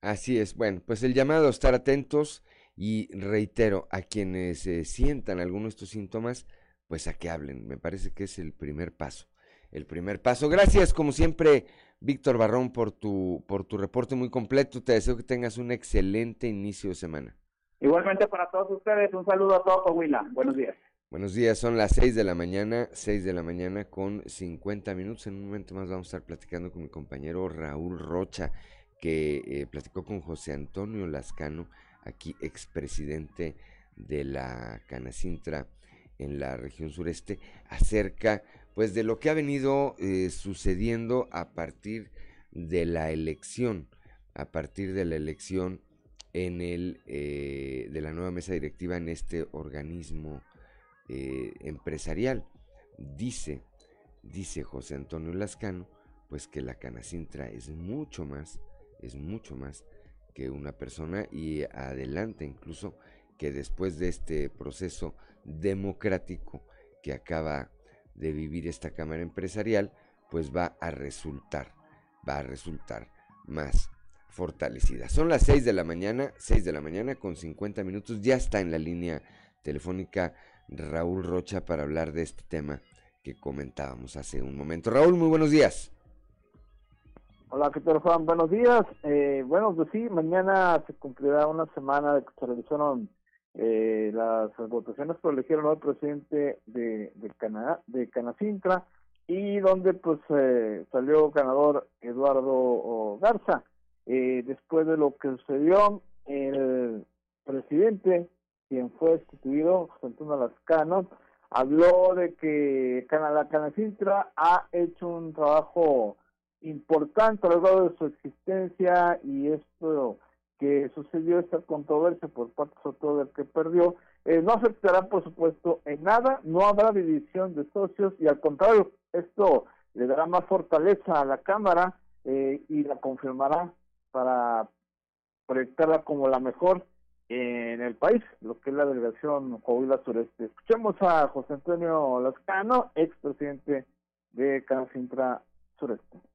Así es, bueno, pues el llamado a estar atentos y reitero, a quienes eh, sientan algunos de estos síntomas, pues a que hablen. Me parece que es el primer paso. El primer paso. Gracias, como siempre, Víctor Barrón, por tu, por tu reporte muy completo. Te deseo que tengas un excelente inicio de semana. Igualmente para todos ustedes, un saludo a todos, Coahuila. Buenos días. Buenos días, son las 6 de la mañana, 6 de la mañana con 50 minutos. En un momento más vamos a estar platicando con mi compañero Raúl Rocha, que eh, platicó con José Antonio Lascano, aquí expresidente de la Canacintra en la región sureste, acerca pues de lo que ha venido eh, sucediendo a partir de la elección, a partir de la elección en el eh, de la nueva mesa directiva en este organismo eh, empresarial. Dice, dice José Antonio Lascano, pues que la Canacintra es mucho más, es mucho más que una persona y adelante incluso que después de este proceso democrático que acaba de vivir esta Cámara Empresarial, pues va a resultar, va a resultar más fortalecida. Son las 6 de la mañana, 6 de la mañana con 50 minutos, ya está en la línea telefónica Raúl Rocha para hablar de este tema que comentábamos hace un momento. Raúl, muy buenos días. Hola, ¿qué tal Juan? Buenos días. Eh, bueno, pues sí, mañana se cumplirá una semana de que se realizaron eh, las votaciones por elegir al presidente de, Canadá, de Canacintra y donde pues eh, salió ganador Eduardo Garza. Eh, después de lo que sucedió, el presidente quien fue destituido, José Antonio Lascano, habló de que la Canacintra ha hecho un trabajo importante a lo largo de su existencia y esto que sucedió, esta controversia por parte sobre todo del que perdió, eh, no afectará por supuesto en nada, no habrá división de socios y al contrario, esto le dará más fortaleza a la Cámara eh, y la confirmará para proyectarla como la mejor en el país, lo que es la delegación Coahuila Sureste. Escuchemos a José Antonio Lascano, expresidente de Canacintra Sureste.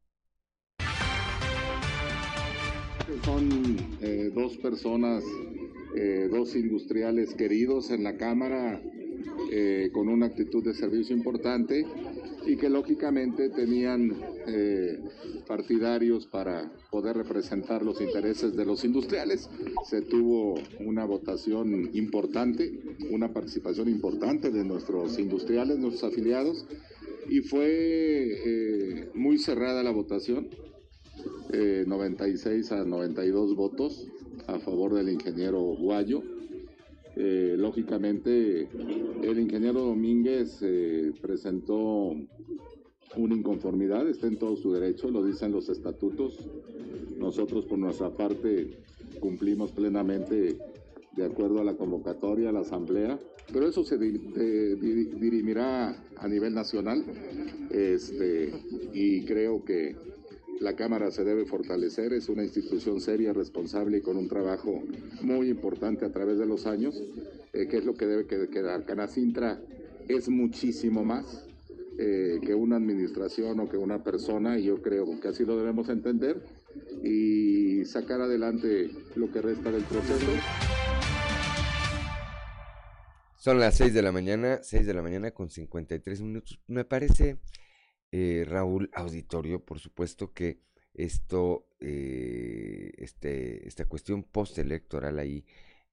Son eh, dos personas, eh, dos industriales queridos en la Cámara, eh, con una actitud de servicio importante y que lógicamente tenían partidarios para poder representar los intereses de los industriales. Se tuvo una votación importante, una participación importante de nuestros industriales, nuestros afiliados, y fue muy cerrada la votación, 96 eh, a 92 votos a favor del ingeniero Guayo eh, lógicamente, el ingeniero Domínguez eh, presentó una inconformidad, está en todo su derecho, lo dicen los estatutos. Nosotros, por nuestra parte, cumplimos plenamente de acuerdo a la convocatoria, a la asamblea, pero eso se dirimirá a nivel nacional este, y creo que la Cámara se debe fortalecer, es una institución seria, responsable y con un trabajo muy importante a través de los años, eh, que es lo que debe quedar. Canacintra es muchísimo más eh, que una administración o que una persona, y yo creo que así lo debemos entender, y sacar adelante lo que resta del proceso. Son las 6 de la mañana, 6 de la mañana con 53 minutos. Me parece eh, Raúl Auditorio, por supuesto que esto, eh, este, esta cuestión postelectoral ahí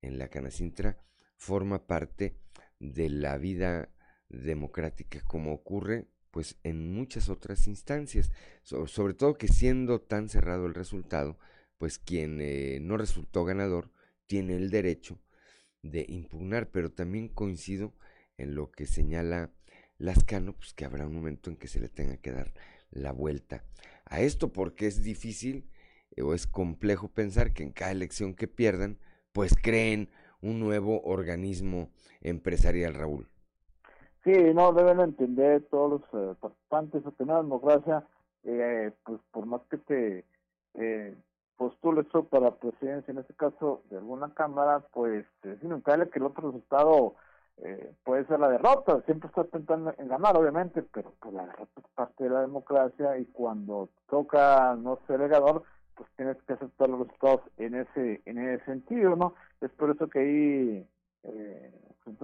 en la Canacintra forma parte de la vida democrática como ocurre pues en muchas otras instancias, sobre todo que siendo tan cerrado el resultado, pues quien eh, no resultó ganador tiene el derecho de impugnar, pero también coincido en lo que señala Lascano, pues que habrá un momento en que se le tenga que dar la vuelta a esto, porque es difícil eh, o es complejo pensar que en cada elección que pierdan, pues creen un nuevo organismo empresarial, Raúl. Sí, no, deben entender todos los eh, participantes que la democracia, eh, pues por más que te eh, postules para presidencia, en este caso de alguna cámara, pues es inevitable que el otro resultado eh, puede ser la derrota, siempre está intentando ganar, obviamente, pero pues la derrota es parte de la democracia y cuando toca no ser ganador, pues tienes que aceptar los resultados en ese en ese sentido, ¿no? Es por eso que ahí eh,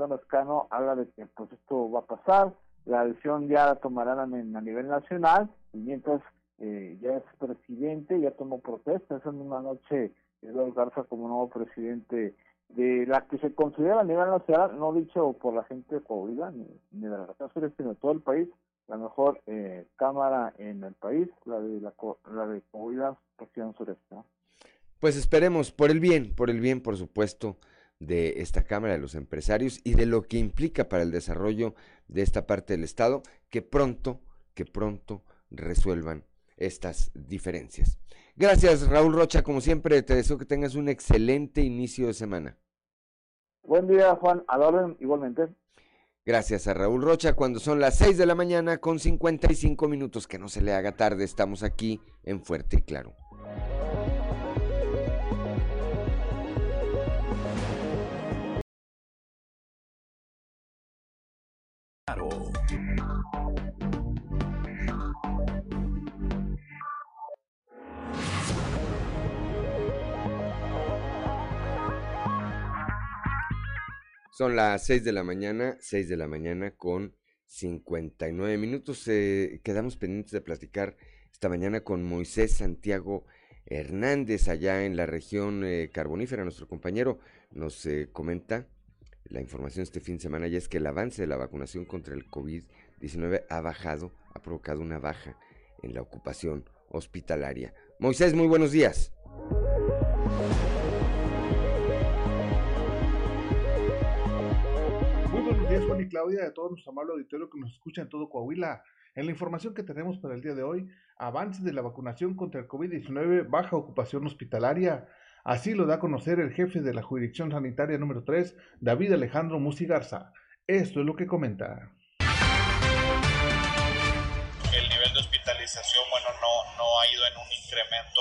mexicano habla de que pues esto va a pasar, la decisión ya la tomarán a, nivel nacional, y mientras eh, ya es presidente, ya tomó protesta, esa misma noche Eduardo Garza como nuevo presidente de la que se considera a nivel nacional, no dicho por la gente de Coahuila, ni, de la región sureste, sino de todo el país, la mejor eh, cámara en el país, la de la, la de Coahuila, región sureste. Pues esperemos, por el bien, por el bien, por supuesto, de esta Cámara de los Empresarios y de lo que implica para el desarrollo de esta parte del Estado, que pronto, que pronto resuelvan estas diferencias. Gracias, Raúl Rocha. Como siempre, te deseo que tengas un excelente inicio de semana. Buen día, Juan. Adoren igualmente. Gracias a Raúl Rocha. Cuando son las 6 de la mañana con 55 minutos, que no se le haga tarde, estamos aquí en Fuerte y Claro. Son las 6 de la mañana, 6 de la mañana con 59 minutos. Eh, quedamos pendientes de platicar esta mañana con Moisés Santiago Hernández allá en la región eh, carbonífera. Nuestro compañero nos eh, comenta la información este fin de semana y es que el avance de la vacunación contra el COVID-19 ha bajado, ha provocado una baja en la ocupación hospitalaria. Moisés, muy buenos días. Y Claudia, de todo nuestro amable auditorio que nos escucha en todo Coahuila. En la información que tenemos para el día de hoy, avance de la vacunación contra el COVID-19, baja ocupación hospitalaria. Así lo da a conocer el jefe de la jurisdicción sanitaria número 3, David Alejandro Musigarza. Esto es lo que comenta. Incremento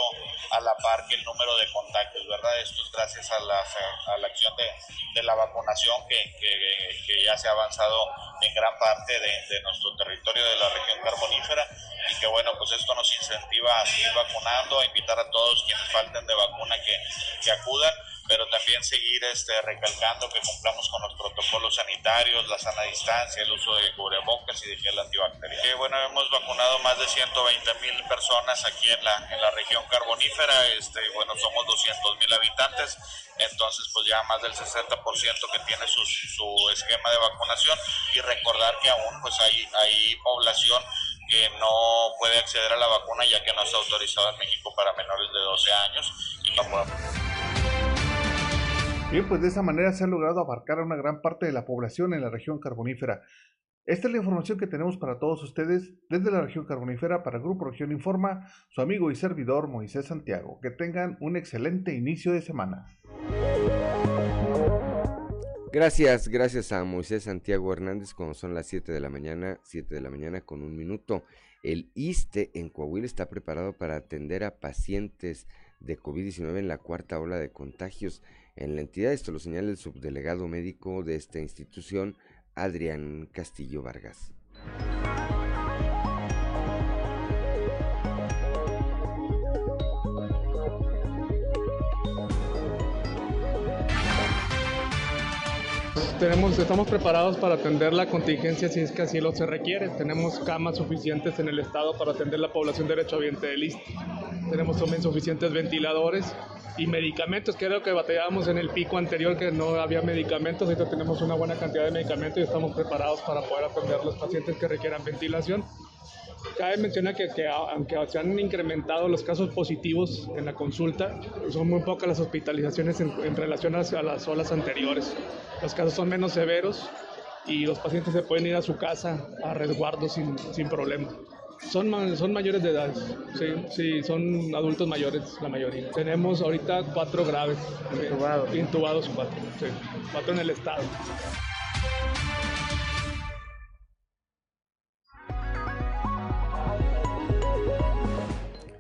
a la par que el número de contagios, ¿verdad? Esto es gracias a la, a la acción de, de la vacunación que, que, que, ya se ha avanzado en gran parte de, de, nuestro territorio de la región carbonífera y que bueno, pues esto nos incentiva a seguir vacunando, a invitar a todos quienes falten de vacuna que, que acudan pero también seguir este, recalcando que cumplamos con los protocolos sanitarios, la sana distancia, el uso de cubrebocas y de gel antibacterial. Que, bueno, hemos vacunado más de 120 mil personas aquí en la, en la región carbonífera, este, bueno, somos 200 mil habitantes, entonces pues ya más del 60% que tiene su, su esquema de vacunación y recordar que aún pues hay, hay población que no puede acceder a la vacuna ya que no está autorizado en México para menores de 12 años y no podemos Bien, pues de esa manera se ha logrado abarcar a una gran parte de la población en la región carbonífera. Esta es la información que tenemos para todos ustedes desde la región carbonífera para el Grupo Región Informa, su amigo y servidor Moisés Santiago. Que tengan un excelente inicio de semana. Gracias, gracias a Moisés Santiago Hernández, cuando son las 7 de la mañana, 7 de la mañana con un minuto. El ISTE en Coahuila está preparado para atender a pacientes de COVID-19 en la cuarta ola de contagios en la entidad. Esto lo señala el subdelegado médico de esta institución, Adrián Castillo Vargas. Tenemos, estamos preparados para atender la contingencia si es que así lo se requiere. Tenemos camas suficientes en el estado para atender la población derechohabiente del ISTE. Tenemos también suficientes ventiladores y medicamentos, que era lo que batallábamos en el pico anterior, que no había medicamentos. Ahorita tenemos una buena cantidad de medicamentos y estamos preparados para poder atender los pacientes que requieran ventilación. Cabe mencionar que, que, aunque se han incrementado los casos positivos en la consulta, son muy pocas las hospitalizaciones en, en relación a, a, las olas anteriores. Los casos son menos severos y los pacientes se pueden ir a su casa a resguardo sin, sin problema. Son, son mayores de edad, sí, sí, son adultos mayores la mayoría. Tenemos ahorita cuatro graves. Intubados. Intubados cuatro, sí, cuatro en el estado.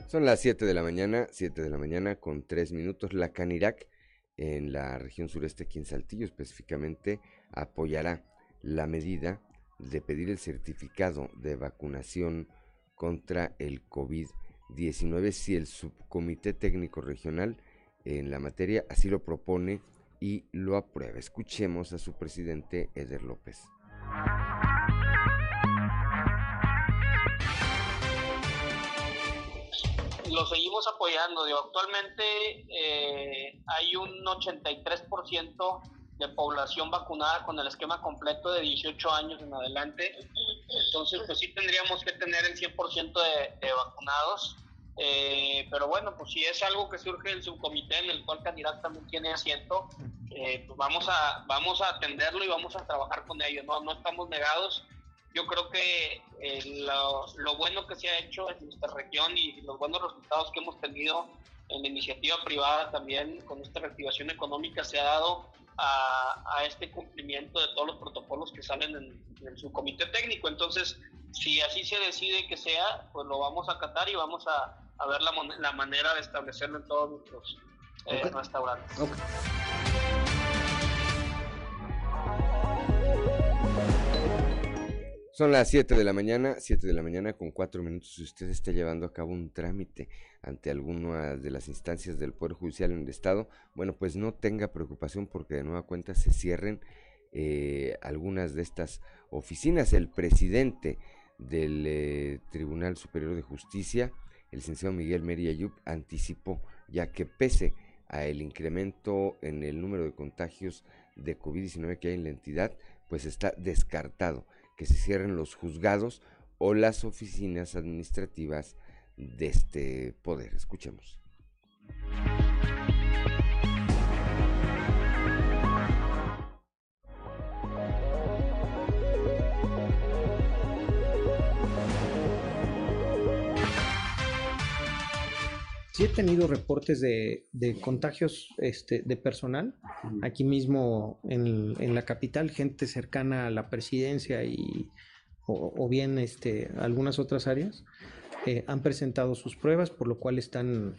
Son las 7 de la mañana, 7 de la mañana con 3 minutos. La Canirac en la región sureste, aquí en Saltillo específicamente, apoyará la medida de pedir el certificado de vacunación contra el COVID-19 si el subcomité técnico regional en la materia así lo propone y lo aprueba. Escuchemos a su presidente Eder López. Lo seguimos apoyando. Digo, actualmente eh, hay un 83% de población vacunada con el esquema completo de 18 años en adelante. Entonces, pues sí tendríamos que tener el 100% de, de vacunados. Eh, pero bueno, pues si es algo que surge del subcomité en el cual Candidato también tiene asiento, eh, pues vamos a, vamos a atenderlo y vamos a trabajar con ellos, no, no estamos negados. Yo creo que eh, lo, lo, bueno que se ha hecho en nuestra región y los buenos resultados que hemos tenido en la iniciativa privada también con esta reactivación económica se ha dado a, a este cumplimiento de todos los protocolos que salen en, en su comité técnico. Entonces, si así se decide que sea, pues lo vamos a acatar y vamos a, a ver la, la, manera de establecerlo en todos nuestros eh, okay. restaurantes. Okay. Son las 7 de la mañana, 7 de la mañana con 4 minutos. Si usted está llevando a cabo un trámite ante alguna de las instancias del Poder Judicial en el Estado, bueno, pues no tenga preocupación porque de nueva cuenta se cierren eh, algunas de estas oficinas. El presidente del eh, Tribunal Superior de Justicia, el licenciado Miguel Meri Ayub, anticipó ya que pese a el incremento en el número de contagios de COVID-19 que hay en la entidad, pues está descartado que se cierren los juzgados o las oficinas administrativas de este poder. Escuchemos. Sí he tenido reportes de, de contagios este, de personal, aquí mismo en, en, la capital, gente cercana a la presidencia y, o, o bien este, algunas otras áreas, eh, han presentado sus pruebas, por lo cual están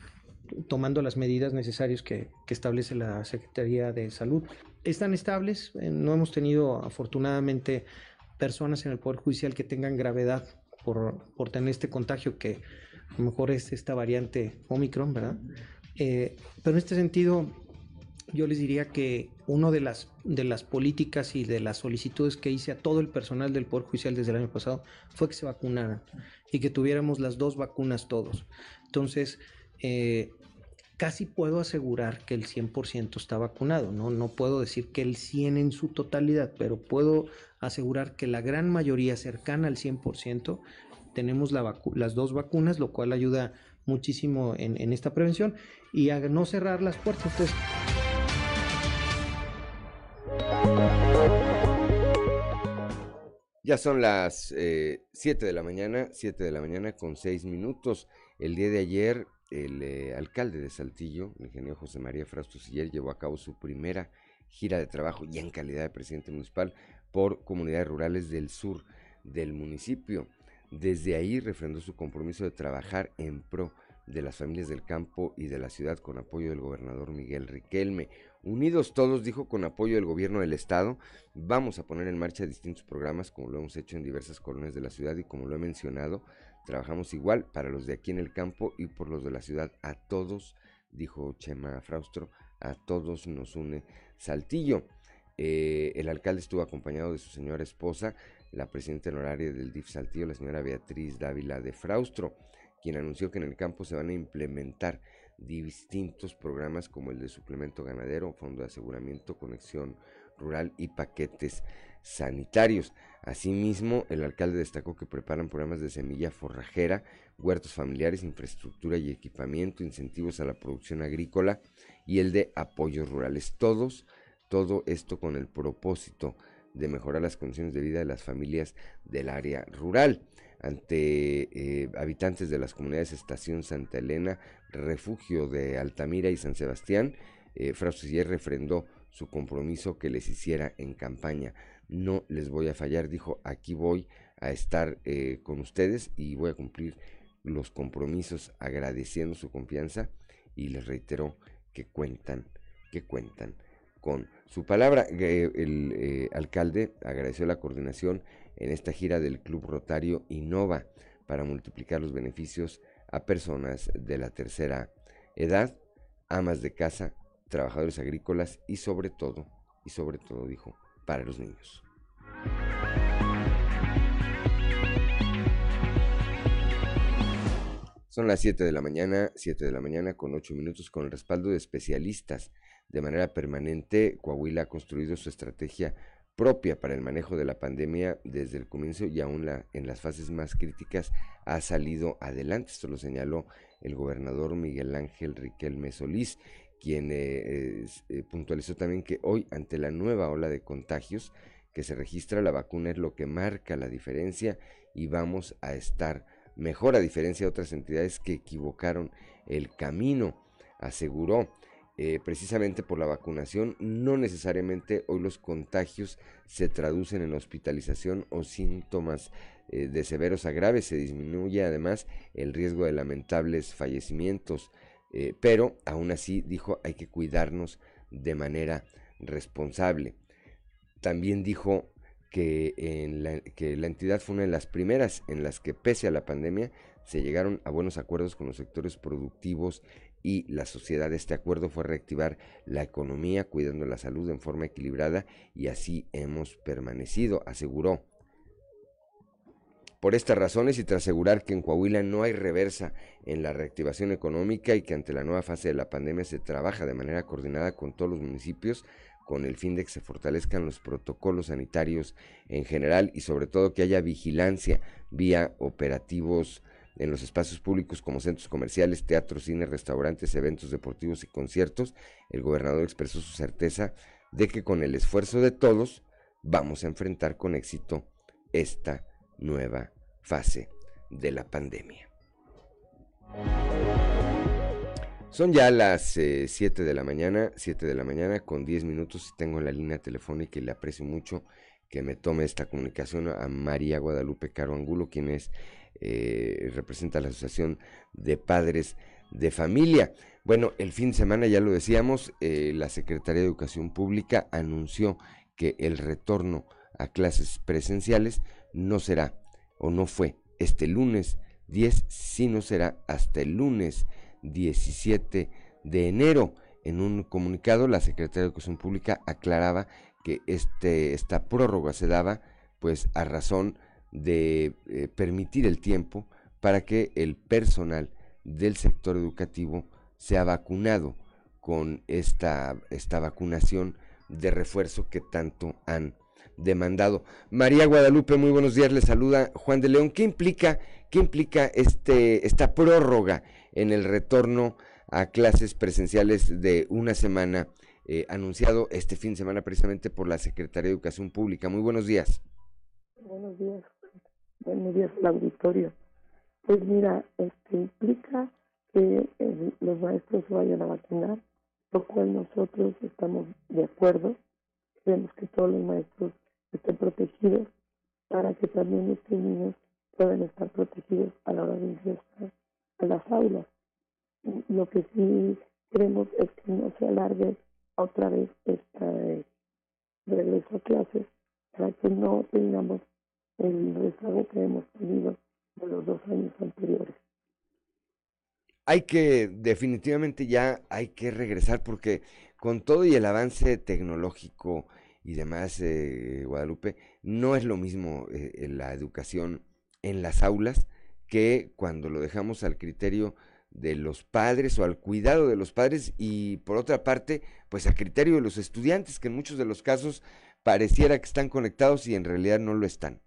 tomando las medidas necesarias que, que establece la Secretaría de Salud. Están estables, eh, no hemos tenido afortunadamente personas en el Poder Judicial que tengan gravedad por, por tener este contagio que a lo mejor es esta variante Omicron, ¿verdad? Eh, pero en este sentido, yo les diría que una de las, de las políticas y de las solicitudes que hice a todo el personal del Poder Judicial desde el año pasado fue que se vacunaran y que tuviéramos las dos vacunas todos. Entonces, eh, casi puedo asegurar que el 100% está vacunado, ¿no? No puedo decir que el 100 en su totalidad, pero puedo asegurar que la gran mayoría cercana al 100% tenemos la las dos vacunas, lo cual ayuda muchísimo en, esta prevención y a no cerrar las puertas. Entonces, ya son las 7 eh, de la mañana, 7 de la mañana con 6 minutos. El día de ayer, el eh, alcalde de Saltillo, el ingeniero José María Frausto Siller, llevó a cabo su primera gira de trabajo ya en calidad de presidente municipal por comunidades rurales del sur del municipio. Desde ahí refrendó su compromiso de trabajar en pro de las familias del campo y de la ciudad con apoyo del gobernador Miguel Riquelme. Unidos todos, dijo, con apoyo del gobierno del estado, vamos a poner en marcha distintos programas como lo hemos hecho en diversas colonias de la ciudad y como lo he mencionado, trabajamos igual para los de aquí en el campo y por los de la ciudad. A todos, dijo Chema Fraustro, a todos nos une Saltillo. Eh, el alcalde estuvo acompañado de su señora esposa, la presidenta honoraria del DIF Saltillo, la señora Beatriz Dávila de Fraustro, quien anunció que en el campo se van a implementar distintos programas como el de suplemento ganadero, fondo de aseguramiento, conexión rural y paquetes sanitarios. Asimismo, el alcalde destacó que preparan programas de semilla forrajera, huertos familiares, infraestructura y equipamiento, incentivos a la producción agrícola y el de apoyos rurales. Todos, todo esto con el propósito de mejorar las condiciones de vida de las familias del área rural. Ante eh, habitantes de las comunidades Estación Santa Elena, Refugio de Altamira y San Sebastián, eh, refrendó su compromiso que les hiciera en campaña. No les voy a fallar, dijo, aquí voy a estar eh, con ustedes y voy a cumplir los compromisos agradeciendo su confianza y les reiteró que cuentan, que cuentan con su palabra. El eh, alcalde agradeció la coordinación en esta gira del Club Rotario Innova para multiplicar los beneficios a personas de la tercera edad, amas de casa, trabajadores agrícolas y sobre todo, y sobre todo dijo, para los niños. Son las 7 de la mañana, 7 de la mañana con 8 minutos con el respaldo de especialistas. De manera permanente, Coahuila ha construido su estrategia propia para el manejo de la pandemia desde el comienzo y aún la, en las fases más críticas ha salido adelante. Esto lo señaló el gobernador Miguel Ángel Riquelme Solís, quien eh, eh, puntualizó también que hoy, ante la nueva ola de contagios que se registra, la vacuna es lo que marca la diferencia y vamos a estar mejor a diferencia de otras entidades que equivocaron el camino, aseguró. Eh, precisamente por la vacunación, no necesariamente hoy los contagios se traducen en hospitalización o síntomas eh, de severos a graves, se disminuye además el riesgo de lamentables fallecimientos, eh, pero aún así dijo hay que cuidarnos de manera responsable. También dijo que, la, que la entidad fue una de las primeras en las que pese a la pandemia se llegaron a buenos acuerdos con los sectores productivos y la sociedad. Este acuerdo fue reactivar la economía cuidando la salud en forma equilibrada y así hemos permanecido, aseguró. Por estas razones y tras asegurar que en Coahuila no hay reversa en la reactivación económica y que ante la nueva fase de la pandemia se trabaja de manera coordinada con todos los municipios, con el fin de que se fortalezcan los protocolos sanitarios en general y sobre todo que haya vigilancia vía operativos en los espacios públicos como centros comerciales, teatros, cines, restaurantes, eventos deportivos y conciertos, el gobernador expresó su certeza de que con el esfuerzo de todos vamos a enfrentar con éxito esta nueva fase de la pandemia. Son ya las 7 eh, de la mañana, 7 de la mañana con 10 minutos y tengo en la línea telefónica y le aprecio mucho que me tome esta comunicación a María Guadalupe Caro Angulo, quien es eh, representa la Asociación de Padres de Familia. Bueno, el fin de semana, ya lo decíamos, eh, la Secretaría de Educación Pública anunció que el retorno a clases presenciales no será o no fue este lunes 10, sino será hasta el lunes 17 de enero. En un comunicado, la Secretaría de Educación Pública aclaraba que este, esta prórroga se daba pues a razón de eh, permitir el tiempo para que el personal del sector educativo sea vacunado con esta, esta vacunación de refuerzo que tanto han demandado. María Guadalupe, muy buenos días, le saluda Juan de León. ¿Qué implica, qué implica este, esta prórroga en el retorno a clases presenciales de una semana, eh, anunciado este fin de semana precisamente por la Secretaría de Educación Pública? Muy buenos días. Buenos días buenos días al auditorio. Pues mira, este implica que eh, los maestros vayan a vacunar, lo cual nosotros estamos de acuerdo. Queremos que todos los maestros estén protegidos para que también estos niños puedan estar protegidos a la hora de ingresar a las aulas. Lo que sí queremos es que no se alargue otra vez esta eh, regreso a clases para que no tengamos el rezago que hemos tenido de los dos años anteriores. Hay que, definitivamente ya hay que regresar porque con todo y el avance tecnológico y demás, eh, Guadalupe, no es lo mismo eh, la educación en las aulas que cuando lo dejamos al criterio de los padres o al cuidado de los padres y por otra parte, pues a criterio de los estudiantes que en muchos de los casos pareciera que están conectados y en realidad no lo están.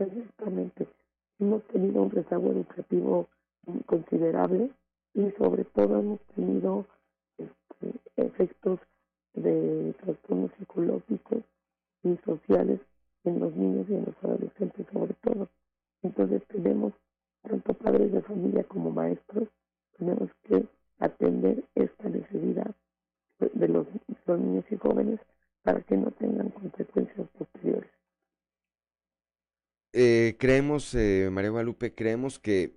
Exactamente. Hemos tenido un rezago educativo considerable y sobre todo hemos tenido este, efectos de trastornos psicológicos y sociales en los niños y en los adolescentes sobre todo. Entonces tenemos, tanto padres de familia como maestros, tenemos que atender esta necesidad de los niños y jóvenes para que no tengan consecuencias posteriores. Eh, creemos, eh, María Guadalupe, creemos que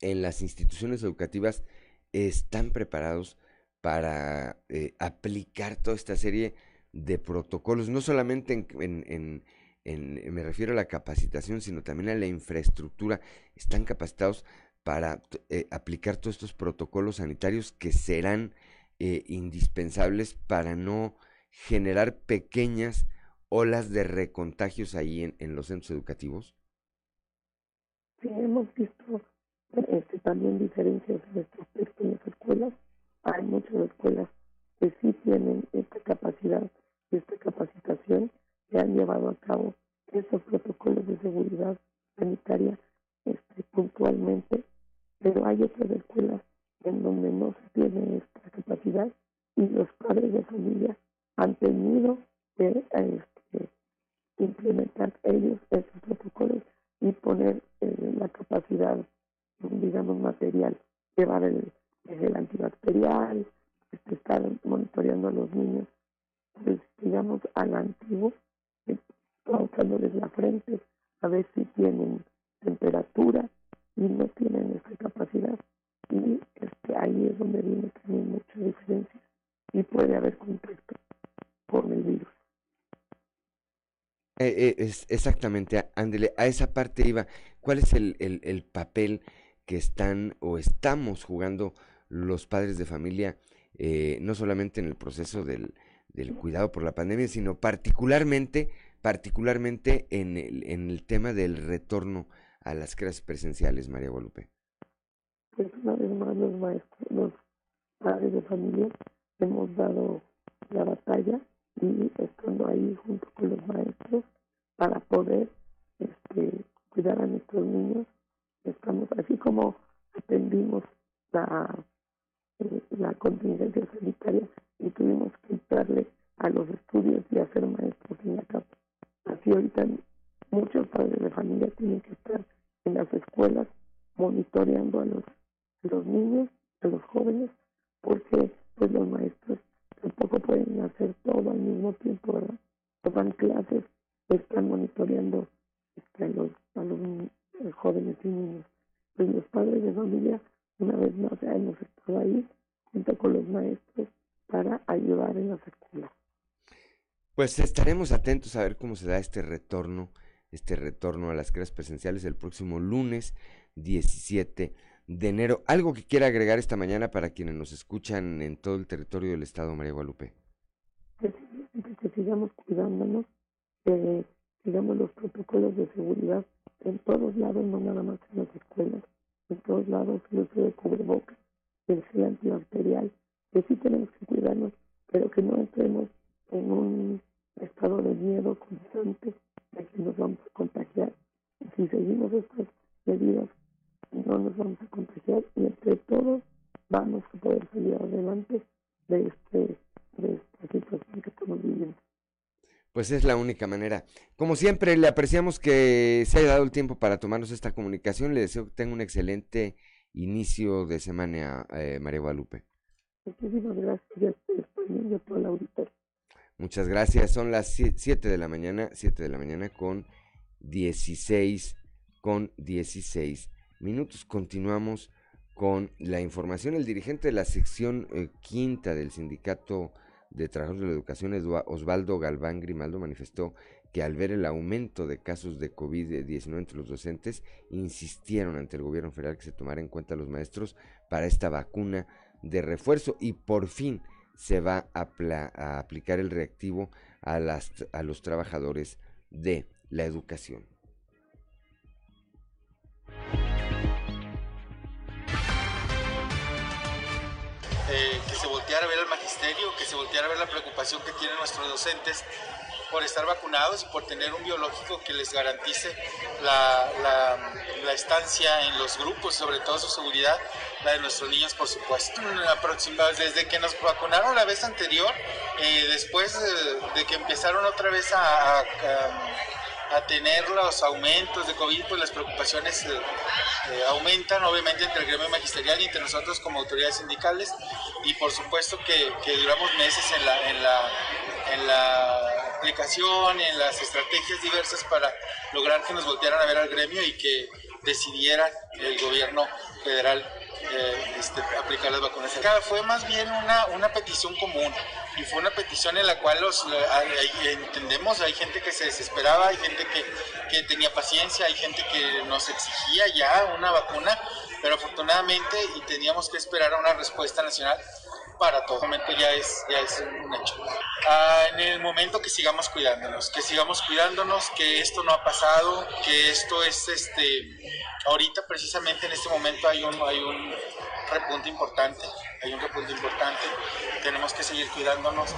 en las instituciones educativas están preparados para eh, aplicar toda esta serie de protocolos, no solamente en, me refiero a la capacitación, sino también a la infraestructura, están capacitados para aplicar todos estos protocolos sanitarios que serán eh, indispensables para no generar pequeñas olas de recontagios ahí en, los centros educativos? Sí, hemos visto este, también diferencias en nuestras pequeñas escuelas. Hay muchas escuelas que sí tienen esta capacidad y esta capacitación que han llevado a cabo esos protocolos de seguridad sanitaria este, puntualmente, pero hay otras escuelas en donde no se tiene esta capacidad y los padres de familia han tenido que este, implementar ellos esos protocolos y poner eh, la capacidad, digamos, material, llevar el, el antibacterial, este, estar monitoreando a los niños, pues, digamos, al antiguo, eh, la frente, a ver si tienen temperatura y no tienen esa capacidad. Y este, ahí es donde viene también mucha diferencia y puede haber contacto con el virus. Eh, eh, es, exactamente, Ándele, a esa parte iba. ¿Cuál es el, el, el, papel que están o estamos jugando los padres de familia, eh, no solamente en el proceso del, del, cuidado por la pandemia, sino particularmente, particularmente en el, en el tema del retorno a las clases presenciales, María Guadalupe? Pues una vez más los maestros, los padres de familia hemos dado la batalla y estando ahí junto con los maestros para poder este, cuidar a nuestros niños. Estamos así como atendimos la, eh, la contingencia sanitaria y tuvimos que entrarle a los estudios y hacer maestros en la casa. Así ahorita muchos padres de familia tienen que estar en las escuelas monitoreando a los, los niños, a los jóvenes, porque pues los maestros tampoco pueden hacer todo al mismo tiempo, ¿verdad? Clases, están monitoreando este, a los, a eh, jóvenes y niños. Pues los padres de familia, una vez más, hemos estado ahí junto con los maestros para ayudar en las escuelas. Pues estaremos atentos a ver cómo se da este retorno, este retorno a las clases presenciales el próximo lunes 17 de enero. ¿Algo que quiera agregar esta mañana para quienes nos escuchan en todo el territorio del Estado, María Guadalupe? Que, sigamos cuidándonos, que sigamos los protocolos de seguridad en todos lados, no nada más en las escuelas, en todos lados, el uso de cubrebocas, el gel antibacterial, que sí tenemos que cuidarnos, pero que no entremos en un estado de miedo constante de que nos vamos a contagiar. Si seguimos estas medidas no nos vamos a contagiar y entre todos vamos a poder salir adelante de, este, de esta situación que estamos viviendo. Pues es la única manera. Como siempre, le apreciamos que se haya dado el tiempo para tomarnos esta comunicación. Le deseo que tenga un excelente inicio de semana, eh, María Guadalupe. Muchísimas gracias a todo el auditorio. Muchas gracias. Son las 7 de la mañana, 7 de la mañana con 16, con 16 minutos. Continuamos con la información. El dirigente de la sección eh, quinta del Sindicato de Trabajadores de la Educación, Osvaldo Galván Grimaldo, manifestó que al ver el aumento de casos de COVID-19 entre los docentes, insistieron ante el gobierno federal que se tomara en cuenta a los maestros para esta vacuna de refuerzo y por fin se va a, aplicar el reactivo a los trabajadores de la educación. Al magisterio, que se volteara a ver la preocupación que tienen nuestros docentes por estar vacunados y por tener un biológico que les garantice la, la, estancia en los grupos, sobre todo su seguridad, la de nuestros niños, por supuesto. Desde que nos vacunaron la vez anterior, eh, después de, de, que empezaron otra vez a tener los aumentos de COVID, pues las preocupaciones eh, eh, aumentan, obviamente, entre el gremio magisterial y entre nosotros como autoridades sindicales. Y por supuesto que, que duramos meses en la, en, la, en la aplicación, en las estrategias diversas para lograr que nos voltearan a ver al gremio y que decidiera el gobierno federal eh, este, aplicar las vacunas. Fue más bien una, una petición común y fue una petición en la cual los entendemos, hay gente que se desesperaba, hay gente que, que, tenía paciencia, hay gente que nos exigía ya una vacuna, pero afortunadamente y teníamos que esperar a una respuesta nacional. Para todo momento ya es, ya es un hecho. Ah, en el momento que sigamos cuidándonos, que sigamos cuidándonos, que esto no ha pasado, que esto es este, ahorita precisamente en este momento hay un, hay un repunte importante, hay un repunte importante, tenemos que seguir cuidándonos.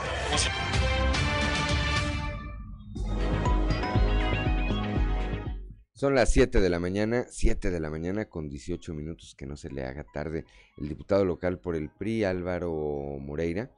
Son las 7 de la mañana, 7 de la mañana con 18 minutos, que no se le haga tarde. El diputado local por el PRI, Álvaro Moreira,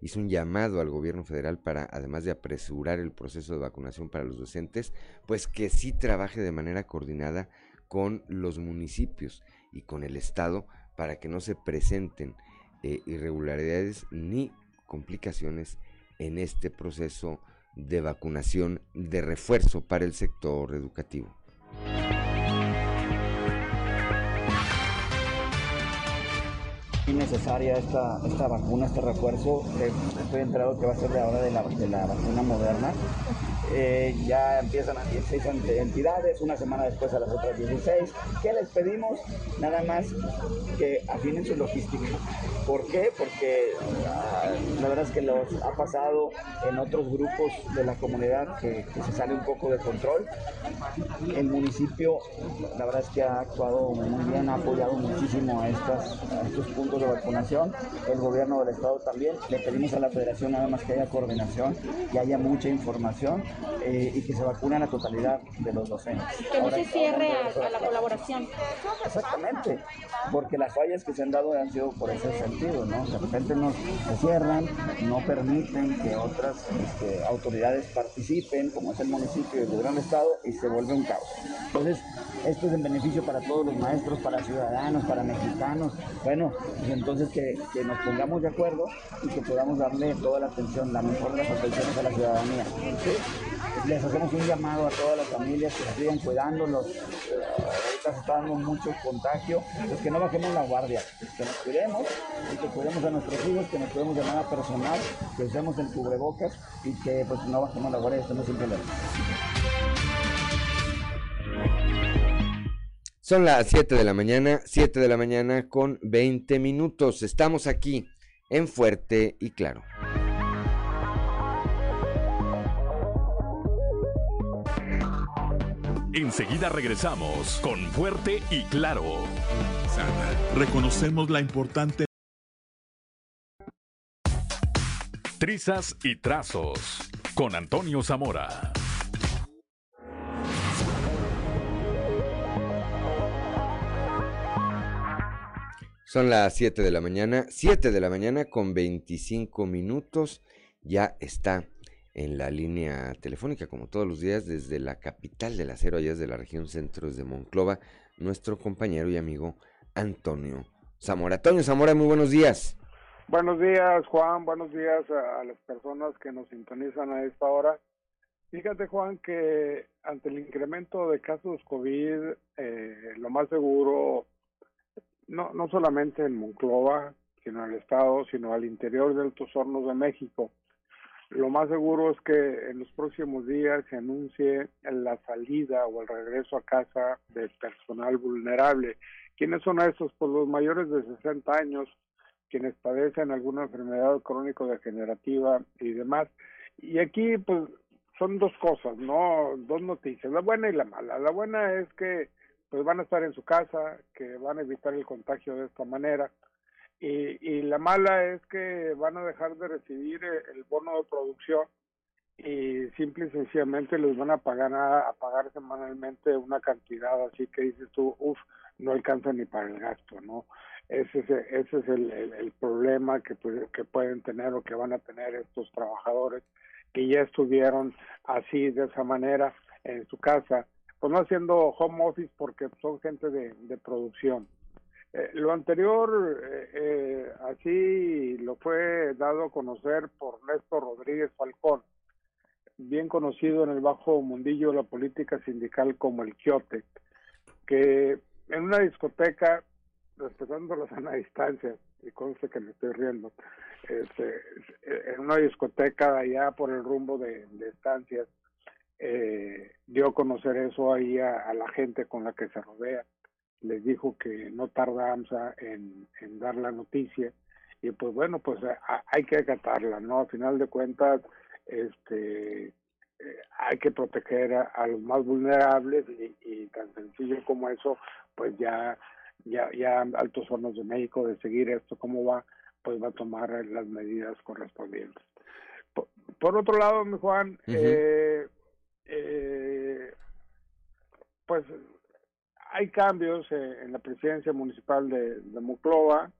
hizo un llamado al gobierno federal para, además de apresurar el proceso de vacunación para los docentes, pues que sí trabaje de manera coordinada con los municipios y con el Estado para que no se presenten eh, irregularidades ni complicaciones en este proceso de vacunación de refuerzo para el sector educativo. Necesaria esta, esta vacuna, este refuerzo. estoy enterado que va a ser de ahora de la, de la vacuna moderna. Eh, ya empiezan a 16 entidades, una semana después a las otras 16. ¿Qué les pedimos? Nada más que afinen su logística. ¿Por qué? Porque ah, la verdad es que los ha pasado en otros grupos de la comunidad que, se sale un poco de control. El municipio, la verdad es que ha actuado muy bien, ha apoyado muchísimo a, estas, a estos puntos de vacunación. El gobierno del estado también. Le pedimos a la federación nada más que haya coordinación, que haya mucha información eh, y que se vacune a la totalidad de los docentes. Que no se cierre a, la colaboración. Exactamente, porque las fallas que se han dado han sido por ese sentido, ¿no? De repente nos se cierran, no permiten que otras este, autoridades participen, como es el municipio y el gobierno del estado, y se vuelve un caos. Entonces, esto es en beneficio para todos los maestros, para ciudadanos, para mexicanos. Bueno, pues entonces que, que nos pongamos de acuerdo y que podamos darle toda la atención, la mejor de las atenciones a la ciudadanía. ¿sí? les hacemos un llamado a todas las familias que sigan cuidando, los, eh, ahorita se está dando mucho contagio, pues que no bajemos la guardia, que nos cuidemos y que cuidemos a nuestros hijos, que nos cuidemos de manera personal, que usemos el cubrebocas y que pues no bajemos la guardia, estemos sin problema. Son las 7 de la mañana, 7 de la mañana con 20 minutos. Estamos aquí en Fuerte y Claro. Enseguida regresamos con Fuerte y Claro. Reconocemos la importante Trizas y Trazos con Antonio Zamora. Son las 7 de la mañana, 7 de la mañana con 25 minutos. Ya está en la línea telefónica, como todos los días, desde la capital del acero, allá desde la región centro, de Monclova, nuestro compañero y amigo Antonio Zamora. Antonio Zamora, muy buenos días. Buenos días, Juan. Buenos días a, las personas que nos sintonizan a esta hora. Fíjate, Juan, que ante el incremento de casos COVID, eh, lo más seguro, no, no solamente en Monclova, sino en el Estado, sino al interior del Altos Hornos de México, lo más seguro es que en los próximos días se anuncie la salida o el regreso a casa del personal vulnerable. ¿Quiénes son esos? Pues los mayores de 60 años, quienes padecen alguna enfermedad crónico-degenerativa y demás. Y aquí, pues, son dos cosas, ¿no? Dos noticias, la buena y la mala. La buena es que, pues, van a estar en su casa, que van a evitar el contagio de esta manera y, la mala es que van a dejar de recibir eh, el bono de producción y simple y sencillamente les van a pagar a, pagar semanalmente una cantidad así que dices tú, uff, no alcanza ni para el gasto, ¿no? Ese es, ese es el, el, problema que, que pueden tener o que van a tener estos trabajadores que ya estuvieron así, de esa manera, en su casa, pues no haciendo home office porque son gente de, producción. Eh, lo anterior, eh, eh, así lo fue dado a conocer por Néstor Rodríguez Falcón, bien conocido en el bajo mundillo de la política sindical como el Quiote, que en una discoteca, respetando la sana [laughs] distancia, y conste que me estoy riendo, este, en una discoteca allá por el rumbo de, estancias, dio a conocer eso ahí a la gente con la que se rodea les dijo que no tarda AMSA en, dar la noticia y pues bueno, pues hay que acatarla, ¿no? A final de cuentas, este, eh, hay que proteger a, los más vulnerables y, tan sencillo como eso, pues ya, ya, ya Altos Hornos de México de seguir esto como va, pues va a tomar las medidas correspondientes. Por, otro lado, mi Juan, eh, eh, pues hay cambios en la presidencia municipal de, de.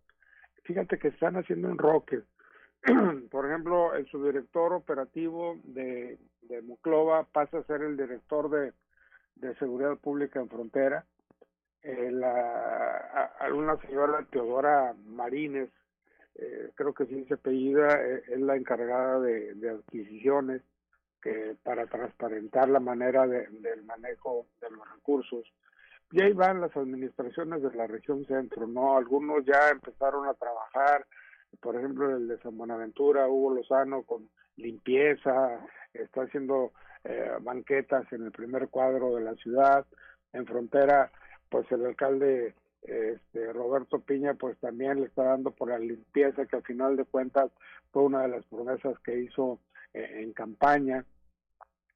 Fíjate que están haciendo un roque. [clears throat] Por ejemplo, el subdirector operativo de, de Muclova pasa a ser el director de, Seguridad Pública en Frontera. Eh, la, una señora Teodora Marínez, eh, creo que sí se apellida, eh, es la encargada de adquisiciones que para transparentar la manera de, del manejo de los recursos y ahí van las administraciones de la región centro, ¿no? Algunos ya empezaron a trabajar, por ejemplo, el de San Buenaventura, Hugo Lozano, con limpieza, está haciendo eh, banquetas en el primer cuadro de la ciudad, en frontera, pues el alcalde este, Roberto Piña, pues también le está dando por la limpieza, que al final de cuentas fue una de las promesas que hizo eh, en campaña.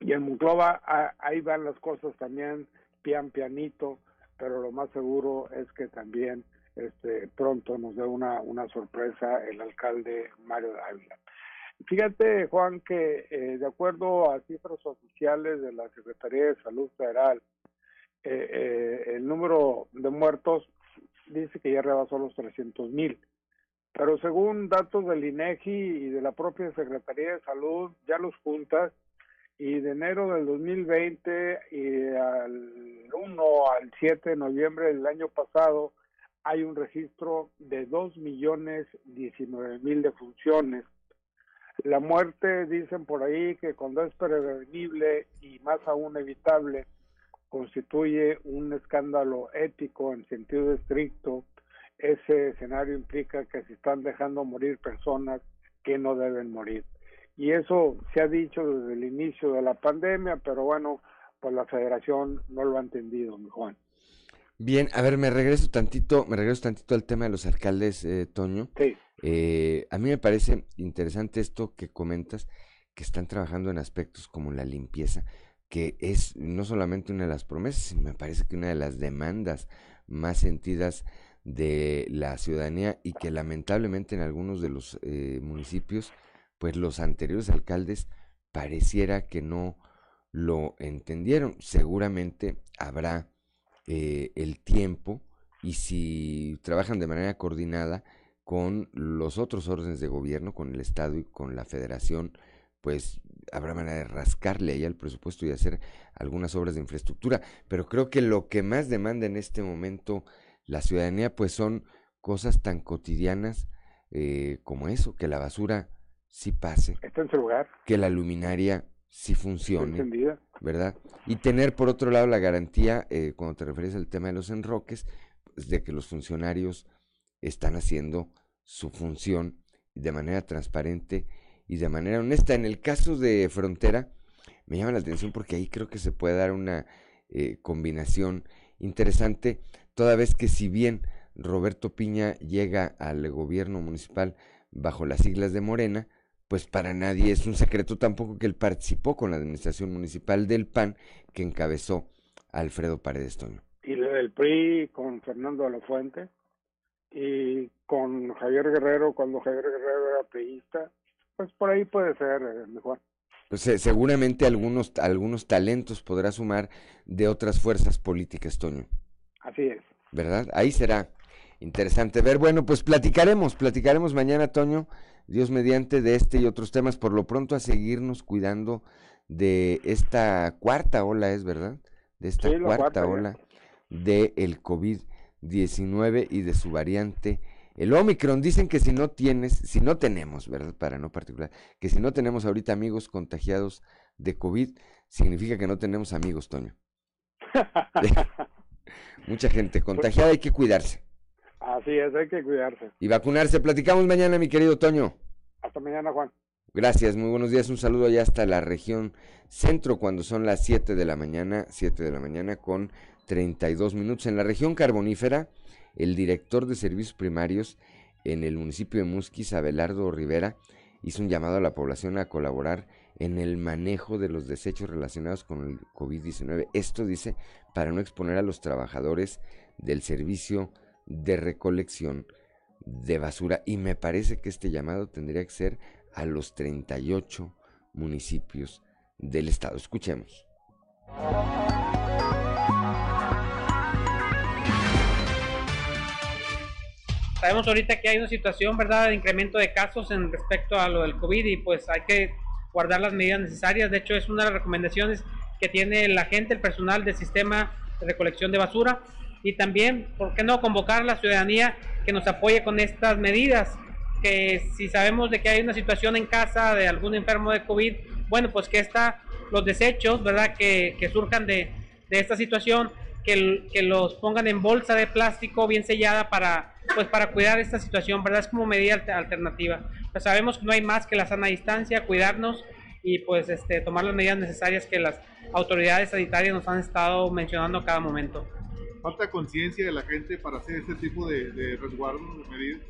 Y en Monclova ahí van las cosas también pian pianito, pero lo más seguro es que también este, pronto nos dé una, una sorpresa el alcalde Mario Dávila. Fíjate, Juan, que eh, de acuerdo a cifras oficiales de la Secretaría de Salud Federal, eh, eh, el número de muertos dice que ya rebasó los 300 mil. Pero según datos del INEGI y de la propia Secretaría de Salud, ya los juntas y de enero del 2020 y al 1 al 7 de noviembre del año pasado hay un registro de 2 millones 19 mil defunciones. La muerte, dicen por ahí, que cuando es prevenible y más aún evitable, constituye un escándalo ético en sentido estricto. Ese escenario implica que se están dejando morir personas que no deben morir y eso se ha dicho desde el inicio de la pandemia, pero bueno, pues la federación no lo ha entendido, mi Juan. Bien, a ver, me regreso tantito, me regreso tantito al tema de los alcaldes, eh, Toño. Sí. Eh, a mí me parece interesante esto que comentas, que están trabajando en aspectos como la limpieza, que es no solamente una de las promesas, sino me parece que una de las demandas más sentidas de la ciudadanía y que lamentablemente en algunos de los eh, municipios pues los anteriores alcaldes pareciera que no lo entendieron. Seguramente habrá eh, el tiempo y si trabajan de manera coordinada con los otros órdenes de gobierno, con el Estado y con la Federación, pues habrá manera de rascarle ahí al presupuesto y hacer algunas obras de infraestructura. Pero creo que lo que más demanda en este momento la ciudadanía, pues son cosas tan cotidianas eh, como eso, que la basura sí pase. Está en su lugar. Que la luminaria sí funcione. ¿Verdad? Y tener por otro lado la garantía, eh, cuando te refieres al tema de los enroques, pues, de que los funcionarios están haciendo su función de manera transparente y de manera honesta. En el caso de Frontera, me llama la atención porque ahí creo que se puede dar una eh, combinación interesante, toda vez que si bien Roberto Piña llega al gobierno municipal bajo las siglas de Morena, pues para nadie es un secreto tampoco que él participó con la administración municipal del PAN que encabezó Alfredo Paredes Toño. Y del PRI con Fernando de la Fuente y con Javier Guerrero cuando Javier Guerrero era priista, pues por ahí puede ser eh, mejor. Pues eh, seguramente algunos, algunos talentos podrá sumar de otras fuerzas políticas, Toño. Así es. ¿Verdad? Ahí será interesante ver. Bueno, pues platicaremos, platicaremos mañana, Toño, Dios mediante, de este y otros temas. Por lo pronto a seguirnos cuidando de esta cuarta ola, ¿es verdad? De esta cuarta, ola del el COVID-19 y de su variante. El Omicron, dicen que si no tienes, si no tenemos, ¿verdad? Para no particular, que si no tenemos ahorita amigos contagiados de COVID, significa que no tenemos amigos, Toño. [laughs] [laughs] Mucha gente contagiada, hay que cuidarse. Así es, hay que cuidarse. Y vacunarse. Platicamos mañana, mi querido Toño. Hasta mañana, Juan. Gracias, muy buenos días. Un saludo allá hasta la región centro cuando son las 7 de la mañana, 7 de la mañana con 32 minutos. En la región carbonífera, el director de servicios primarios en el municipio de Musquis, Abelardo Rivera, hizo un llamado a la población a colaborar en el manejo de los desechos relacionados con el COVID-19. Esto dice para no exponer a los trabajadores del servicio de recolección de basura y me parece que este llamado tendría que ser a los 38 municipios del estado. Escuchemos. Sabemos ahorita que hay una situación, ¿verdad?, de incremento de casos en respecto a lo del COVID y pues hay que guardar las medidas necesarias. De hecho, es una de las recomendaciones que tiene la gente, el personal del sistema de recolección de basura y también, ¿por qué no convocar a la ciudadanía que nos apoye con estas medidas? Que si sabemos de que hay una situación en casa de algún enfermo de COVID, bueno, pues que está los desechos, ¿verdad? Que, surjan de, de, esta situación, que, que, los pongan en bolsa de plástico bien sellada para, pues para cuidar esta situación, ¿verdad? Es como medida alternativa. Pues sabemos que no hay más que la sana distancia, cuidarnos y pues este, tomar las medidas necesarias que las autoridades sanitarias nos han estado mencionando a cada momento falta conciencia de la gente para hacer este tipo de, de resguardo, de medidas?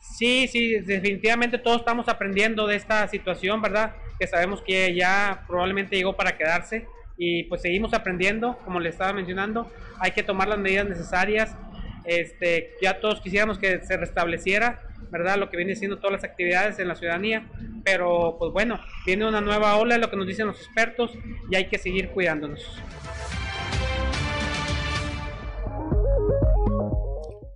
Sí, sí, definitivamente todos estamos aprendiendo de esta situación, ¿verdad? Que sabemos que ya probablemente llegó para quedarse y pues seguimos aprendiendo, como le estaba mencionando, hay que tomar las medidas necesarias. Este, ya todos quisiéramos que se restableciera, ¿verdad? Lo que viene siendo todas las actividades en la ciudadanía, pero pues bueno, viene una nueva ola, lo que nos dicen los expertos, y hay que seguir cuidándonos.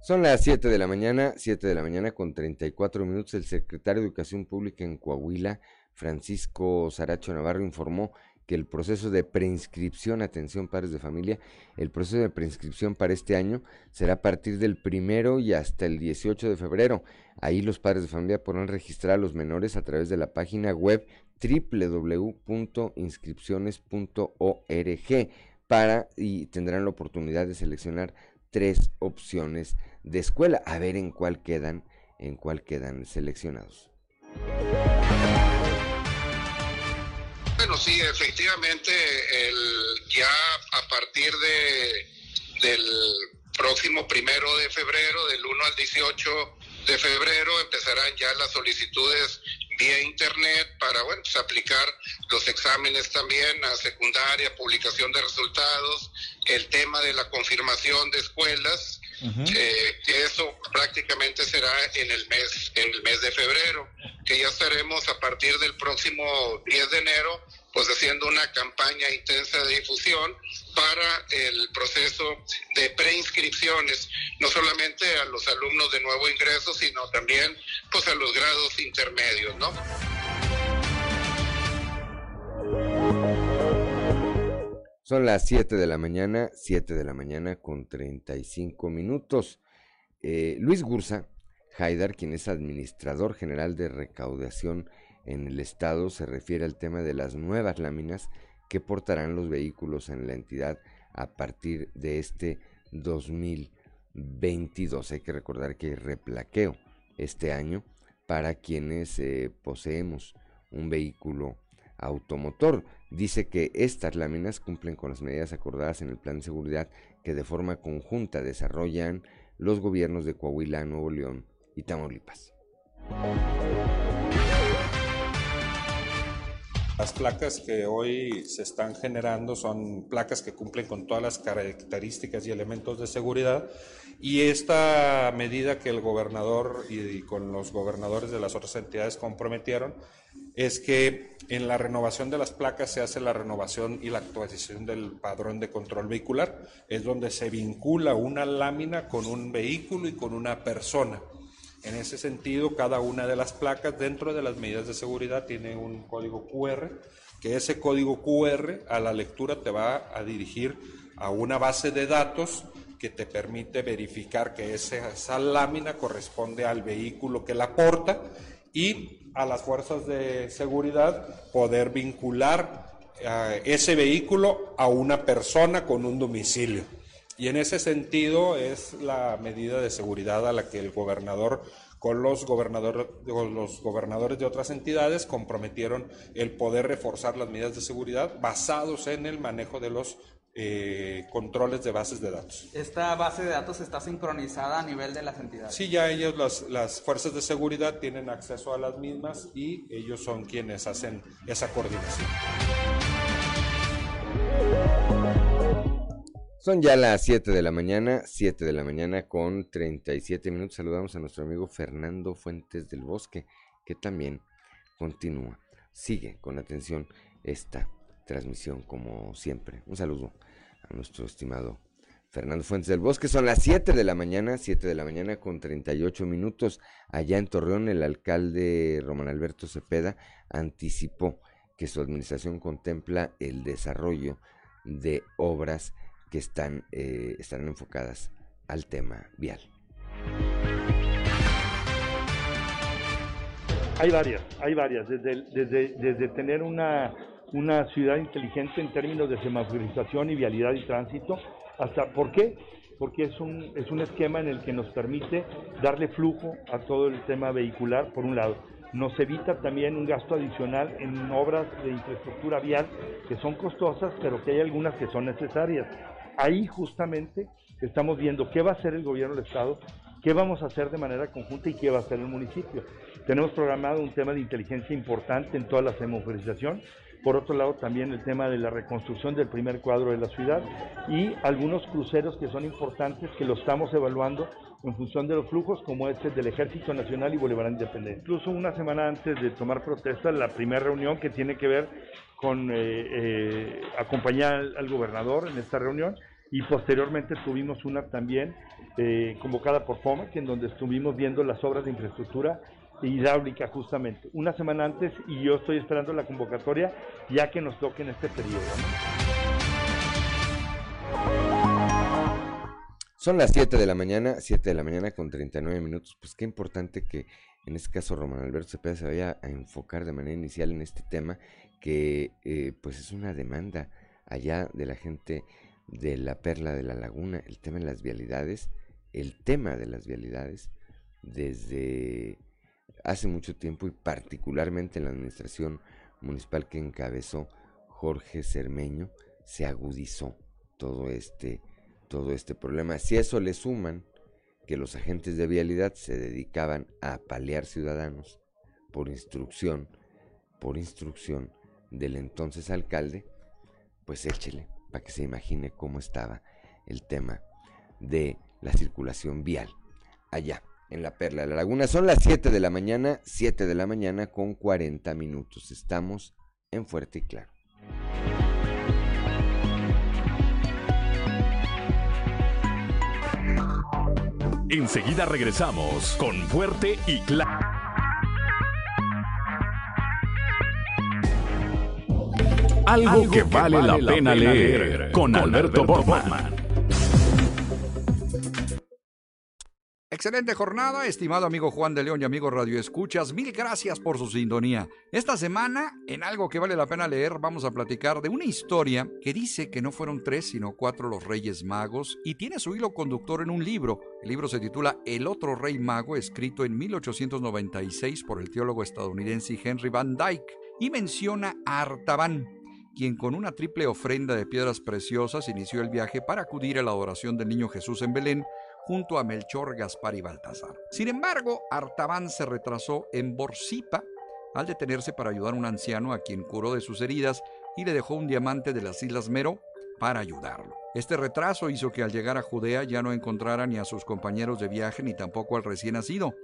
Son las 7 de la mañana, 7 de la mañana con 34 minutos. El secretario de Educación Pública en Coahuila, Francisco Saracho Navarro, informó que el proceso de preinscripción, atención padres de familia, el proceso de preinscripción para este año será a partir del primero y hasta el 18 de febrero. Ahí los padres de familia podrán registrar a los menores a través de la página web www.inscripciones.org para y tendrán la oportunidad de seleccionar tres opciones de escuela, a ver en cuál quedan, en cuál quedan seleccionados. Bueno, sí, efectivamente, el, ya a partir de, del próximo primero de febrero, del 1 al 18 de febrero, empezarán ya las solicitudes vía internet para bueno, pues aplicar los exámenes también a secundaria, publicación de resultados, el tema de la confirmación de escuelas, eso prácticamente será en el mes en el mes de febrero, que ya estaremos a partir del próximo 10 de enero pues haciendo una campaña intensa de difusión para el proceso de preinscripciones, no solamente a los alumnos de nuevo ingreso, sino también pues a los grados intermedios, ¿no? Son las 7 de la mañana, 7 de la mañana con 35 minutos. Eh, Luis Gursa, Haidar, quien es administrador general de recaudación en el estado, se refiere al tema de las nuevas láminas que portarán los vehículos en la entidad a partir de este 2022. Hay que recordar que hay replaqueo este año para quienes eh, poseemos un vehículo automotor. Dice que estas láminas cumplen con las medidas acordadas en el plan de seguridad que de forma conjunta desarrollan los gobiernos de Coahuila, Nuevo León y Tamaulipas. Las placas que hoy se están generando son placas que cumplen con todas las características y elementos de seguridad y esta medida que el gobernador y con los gobernadores de las otras entidades comprometieron es que en la renovación de las placas se hace la renovación y la actualización del padrón de control vehicular. Es donde se vincula una lámina con un vehículo y con una persona. En ese sentido, cada una de las placas dentro de las medidas de seguridad tiene un código QR, que ese código QR a la lectura te va a dirigir a una base de datos que te permite verificar que esa, lámina corresponde al vehículo que la porta y a las fuerzas de seguridad poder vincular eh, ese vehículo a una persona con un domicilio. Y en ese sentido es la medida de seguridad a la que el gobernador con los, gobernador, los gobernadores de otras entidades comprometieron el poder reforzar las medidas de seguridad basados en el manejo de los eh, controles de bases de datos. ¿Esta base de datos está sincronizada a nivel de las entidades? Sí, ya ellos, las, las fuerzas de seguridad, tienen acceso a las mismas y ellos son quienes hacen esa coordinación. Son ya las 7 de la mañana, 7 de la mañana con 37 minutos. Saludamos a nuestro amigo Fernando Fuentes del Bosque, que también continúa, sigue con atención esta transmisión como siempre. Un saludo a nuestro estimado Fernando Fuentes del Bosque. Son las 7 de la mañana, 7 de la mañana con 38 minutos. Allá en Torreón, el alcalde Román Alberto Cepeda anticipó que su administración contempla el desarrollo de obras que están, eh, estarán enfocadas al tema vial. Hay varias, hay varias, desde, desde, desde tener una, una ciudad inteligente en términos de semaforización y vialidad y tránsito, hasta, ¿por qué? Porque es un, es un esquema en el que nos permite darle flujo a todo el tema vehicular, por un lado. Nos evita también un gasto adicional en obras de infraestructura vial que son costosas, pero que hay algunas que son necesarias ahí justamente estamos viendo qué va a hacer el gobierno del Estado, qué vamos a hacer de manera conjunta y qué va a hacer el municipio. Tenemos programado un tema de inteligencia importante en toda la semaforización. Por otro lado, también el tema de la reconstrucción del primer cuadro de la ciudad y algunos cruceros que son importantes que lo estamos evaluando en función de los flujos, como este del Ejército Nacional y Bolívar Independiente. Incluso una semana antes de tomar protesta, la primera reunión que tiene que ver con eh, eh, acompañar al, gobernador en esta reunión y posteriormente tuvimos una también eh, convocada por FOMAC en donde estuvimos viendo las obras de infraestructura hidráulica justamente una semana antes y yo estoy esperando la convocatoria ya que nos toque en este periodo. Son las 7 de la mañana, 7 de la mañana con 39 minutos. Pues qué importante que en este caso Román Alberto Cepeda se vaya a enfocar de manera inicial en este tema que eh, pues es una demanda allá de la gente de la perla de la laguna, el tema de las vialidades, el tema de las vialidades desde hace mucho tiempo y particularmente en la administración municipal que encabezó Jorge Cermeño se agudizó todo este todo este problema. Si eso le suman que los agentes de vialidad se dedicaban a palear ciudadanos por instrucción, por instrucción del entonces alcalde, pues échele para que se imagine cómo estaba el tema de la circulación vial allá en la Perla de la Laguna. Son las 7 de la mañana, 7 de la mañana con 40 minutos. Estamos en Fuerte y Claro. Enseguida regresamos con Fuerte y Claro. Algo, que, vale, la, pena, leer, con, Alberto, Borman. Excelente jornada, estimado amigo Juan de León y amigo Radio Escuchas. Mil gracias por su sintonía. Esta semana, en algo que vale la pena leer, vamos a platicar de una historia que dice que no fueron tres, sino cuatro los Reyes Magos y tiene su hilo conductor en un libro. El libro se titula El otro Rey Mago, escrito en 1896 por el teólogo estadounidense Henry Van Dyke y menciona a Artaban, quien con una triple ofrenda de piedras preciosas inició el viaje para acudir a la adoración del niño Jesús en Belén junto a Melchor, Gaspar y Baltasar. Sin embargo, Artaban se retrasó en Borsipa al detenerse para ayudar a un anciano a quien curó de sus heridas y le dejó un diamante de las Islas Mero para ayudarlo. Este retraso hizo que al llegar a Judea ya no encontrara ni a sus compañeros de viaje ni tampoco al recién nacido.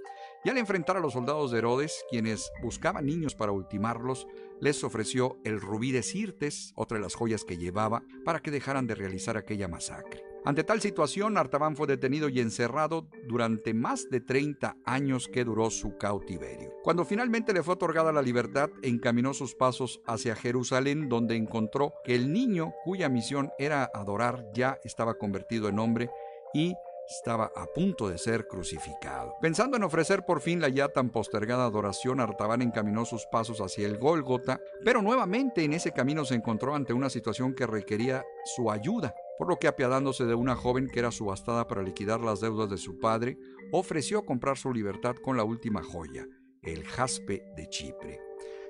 Y al enfrentar a los soldados de Herodes, quienes buscaban niños para ultimarlos, les ofreció el rubí de Sirtes, otra de las joyas que llevaba, para que dejaran de realizar aquella masacre. Ante tal situación, Artaban fue detenido y encerrado durante más de 30 años que duró su cautiverio. Cuando finalmente le fue otorgada la libertad, encaminó sus pasos hacia Jerusalén, donde encontró que el niño cuya misión era adorar ya estaba convertido en hombre y estaba a punto de ser crucificado. Pensando en ofrecer por fin la ya tan postergada adoración, Artaban encaminó sus pasos hacia el Gólgota, pero nuevamente en ese camino se encontró ante una situación que requería su ayuda, por lo que apiadándose de una joven que era subastada para liquidar las deudas de su padre, ofreció comprar su libertad con la última joya, el jaspe de Chipre.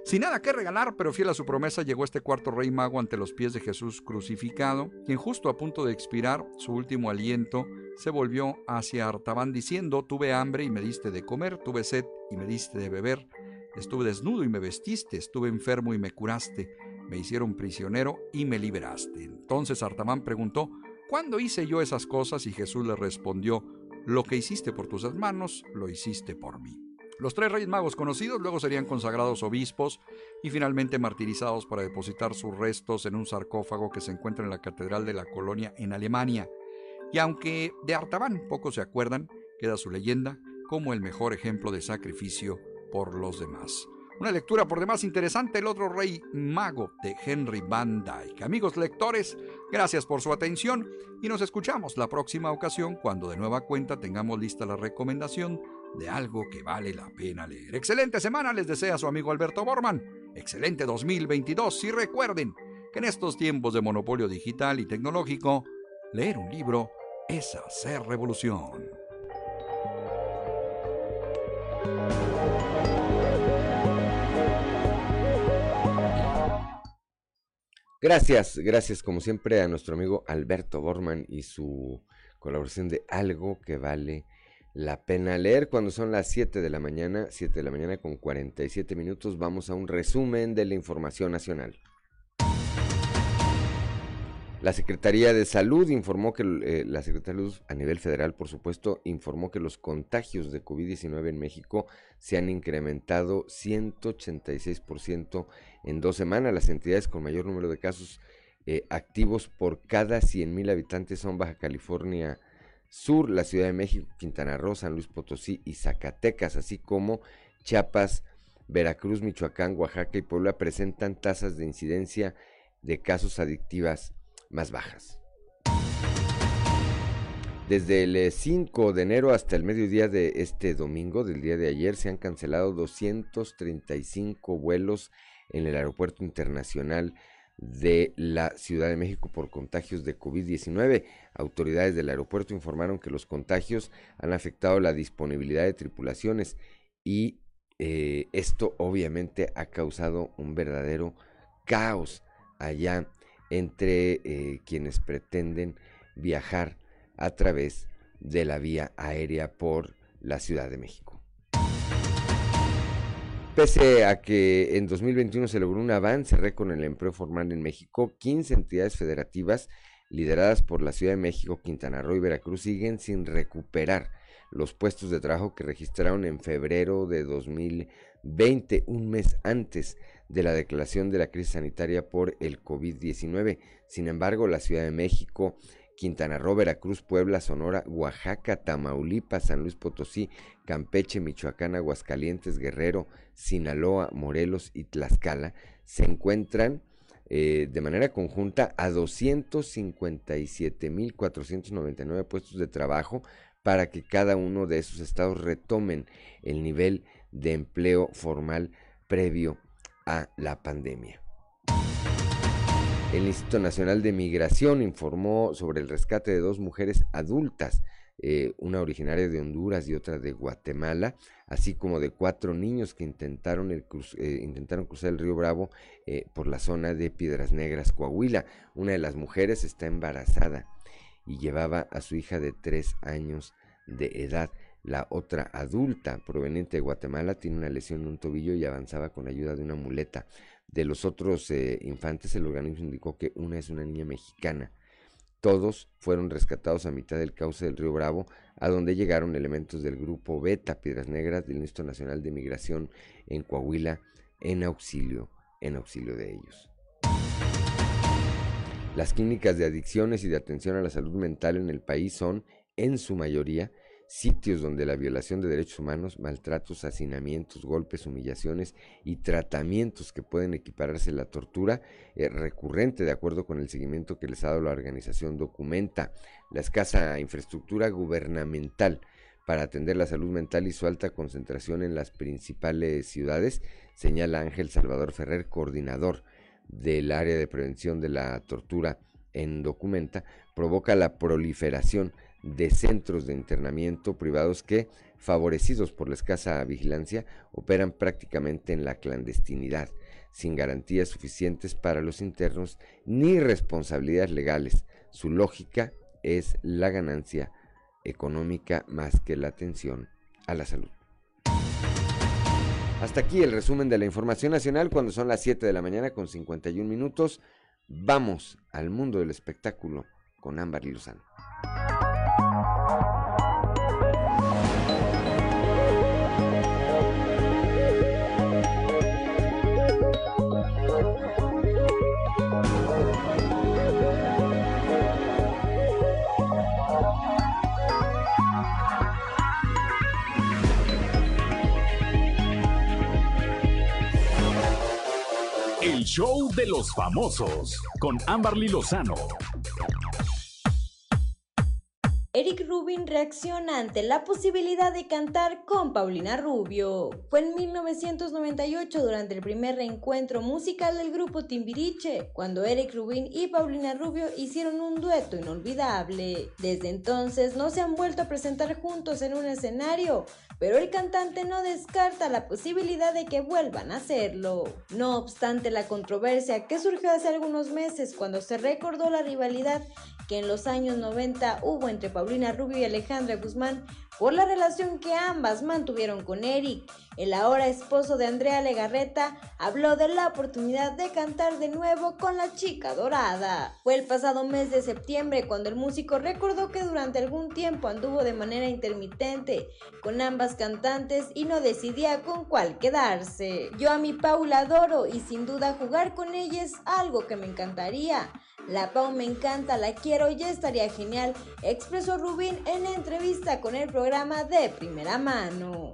Sin nada que regalar, pero fiel a su promesa, llegó este cuarto rey mago ante los pies de Jesús crucificado, quien justo a punto de expirar su último aliento, se volvió hacia Artaban diciendo, tuve hambre y me diste de comer, tuve sed y me diste de beber, estuve desnudo y me vestiste, estuve enfermo y me curaste, me hicieron prisionero y me liberaste. Entonces Artaban preguntó, ¿cuándo hice yo esas cosas? Y Jesús le respondió, lo que hiciste por tus hermanos, lo hiciste por mí. Los tres reyes magos conocidos luego serían consagrados obispos y finalmente martirizados para depositar sus restos en un sarcófago que se encuentra en la Catedral de la Colonia en Alemania. Y aunque de Artaban pocos se acuerdan, queda su leyenda como el mejor ejemplo de sacrificio por los demás. Una lectura por demás interesante, El otro rey mago de Henry Van Dyke. Amigos lectores, gracias por su atención y nos escuchamos la próxima ocasión cuando de nueva cuenta tengamos lista la recomendación de algo que vale la pena leer. Excelente semana les desea su amigo Alberto Borman. Excelente 2022 y recuerden que en estos tiempos de monopolio digital y tecnológico, leer un libro es hacer revolución. Gracias, gracias como siempre a nuestro amigo Alberto Borman y su colaboración de algo que vale la pena leer cuando son las 7 de la mañana, 7 de la mañana con 47 minutos. Vamos a un resumen de la información nacional. La Secretaría de Salud informó que eh, la Secretaría de Salud a nivel federal, por supuesto, informó que los contagios de COVID-19 en México se han incrementado 186% en dos semanas. Las entidades con mayor número de casos eh, activos por cada 100.000 habitantes son Baja California Sur, la Ciudad de México, Quintana Roo, San Luis Potosí y Zacatecas, así como Chiapas, Veracruz, Michoacán, Oaxaca y Puebla presentan tasas de incidencia de casos adictivas más bajas. Desde el 5 eh, de enero hasta el mediodía de este domingo, del día de ayer, se han cancelado 235 vuelos en el Aeropuerto Internacional de la Ciudad de México por contagios de COVID-19. Autoridades del aeropuerto informaron que los contagios han afectado la disponibilidad de tripulaciones y eh, esto obviamente ha causado un verdadero caos allá entre eh, quienes pretenden viajar a través de la vía aérea por la Ciudad de México. Pese a que en 2021 se logró un avance récord en el empleo formal en México, 15 entidades federativas lideradas por la Ciudad de México, Quintana Roo y Veracruz siguen sin recuperar los puestos de trabajo que registraron en febrero de 2020, un mes antes de la declaración de la crisis sanitaria por el COVID-19. Sin embargo, la Ciudad de México Quintana Roo, Veracruz, Puebla, Sonora, Oaxaca, Tamaulipas, San Luis Potosí, Campeche, Michoacán, Aguascalientes, Guerrero, Sinaloa, Morelos y Tlaxcala se encuentran eh, de manera conjunta a 257.499 puestos de trabajo para que cada uno de esos estados retomen el nivel de empleo formal previo a la pandemia. El Instituto Nacional de Migración informó sobre el rescate de dos mujeres adultas, eh, una originaria de Honduras y otra de Guatemala, así como de cuatro niños que intentaron, eh, cruzar el río Bravo eh, por la zona de Piedras Negras, Coahuila. Una de las mujeres está embarazada y llevaba a su hija de tres años de edad. La otra adulta, proveniente de Guatemala, tiene una lesión en un tobillo y avanzaba con ayuda de una muleta. De los otros eh, infantes, el organismo indicó que una es una niña mexicana. Todos fueron rescatados a mitad del cauce del río Bravo, a donde llegaron elementos del grupo Beta Piedras Negras del Instituto Nacional de Migración en Coahuila en auxilio, en auxilio de ellos. Las clínicas de adicciones y de atención a la salud mental en el país son, en su mayoría, sitios donde la violación de derechos humanos, maltratos, hacinamientos, golpes, humillaciones y tratamientos que pueden equipararse a la tortura es recurrente de acuerdo con el seguimiento que les ha dado la organización documenta. La escasa infraestructura gubernamental para atender la salud mental y su alta concentración en las principales ciudades, señala Ángel Salvador Ferrer, coordinador del área de prevención de la tortura en Documenta, provoca la proliferación de centros de internamiento privados que, favorecidos por la escasa vigilancia, operan prácticamente en la clandestinidad, sin garantías suficientes para los internos ni responsabilidades legales. Su lógica es la ganancia económica más que la atención a la salud. Hasta aquí el resumen de la información nacional cuando son las 7 de la mañana con 51 minutos. Vamos al mundo del espectáculo con Ámbar Lozano. Show de los famosos con Amberly Lozano. Eric Rubin reacciona ante la posibilidad de cantar con Paulina Rubio. Fue en 1998 durante el primer reencuentro musical del grupo Timbiriche, cuando Eric Rubin y Paulina Rubio hicieron un dueto inolvidable. Desde entonces no se han vuelto a presentar juntos en un escenario, pero el cantante no descarta la posibilidad de que vuelvan a hacerlo. No obstante la controversia que surgió hace algunos meses cuando se recordó la rivalidad que en los años 90 hubo entre Paulina Rubio y Alejandra Guzmán por la relación que ambas mantuvieron con Eric. El ahora esposo de Andrea Legarreta habló de la oportunidad de cantar de nuevo con la chica dorada. Fue el pasado mes de septiembre cuando el músico recordó que durante algún tiempo anduvo de manera intermitente con ambas cantantes y no decidía con cuál quedarse. Yo a mi Paula adoro y sin duda jugar con ella es algo que me encantaría. La Pau me encanta, la quiero, ya estaría genial, expresó Rubín en entrevista con el programa de primera mano.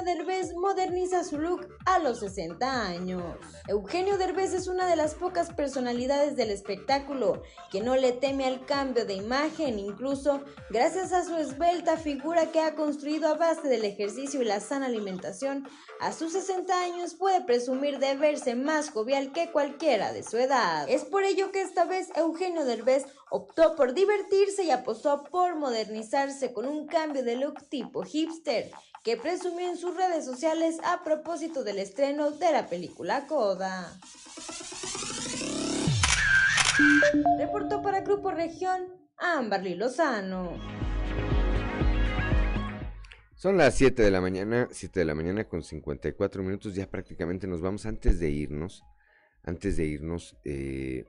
Eugenio Derbez moderniza su look a los 60 años. Eugenio Derbez es una de las pocas personalidades del espectáculo que no le teme al cambio de imagen, incluso gracias a su esbelta figura que ha construido a base del ejercicio y la sana alimentación, a sus 60 años puede presumir de verse más jovial que cualquiera de su edad. Es por ello que esta vez Eugenio Derbez optó por divertirse y apostó por modernizarse con un cambio de look tipo hipster que presumió en sus redes sociales a propósito del estreno de la película Coda. Reportó para Grupo Región Amberly Lozano. Son las 7 de la mañana, 7 de la mañana con 54 minutos, ya prácticamente nos vamos antes de irnos. Antes de irnos, eh,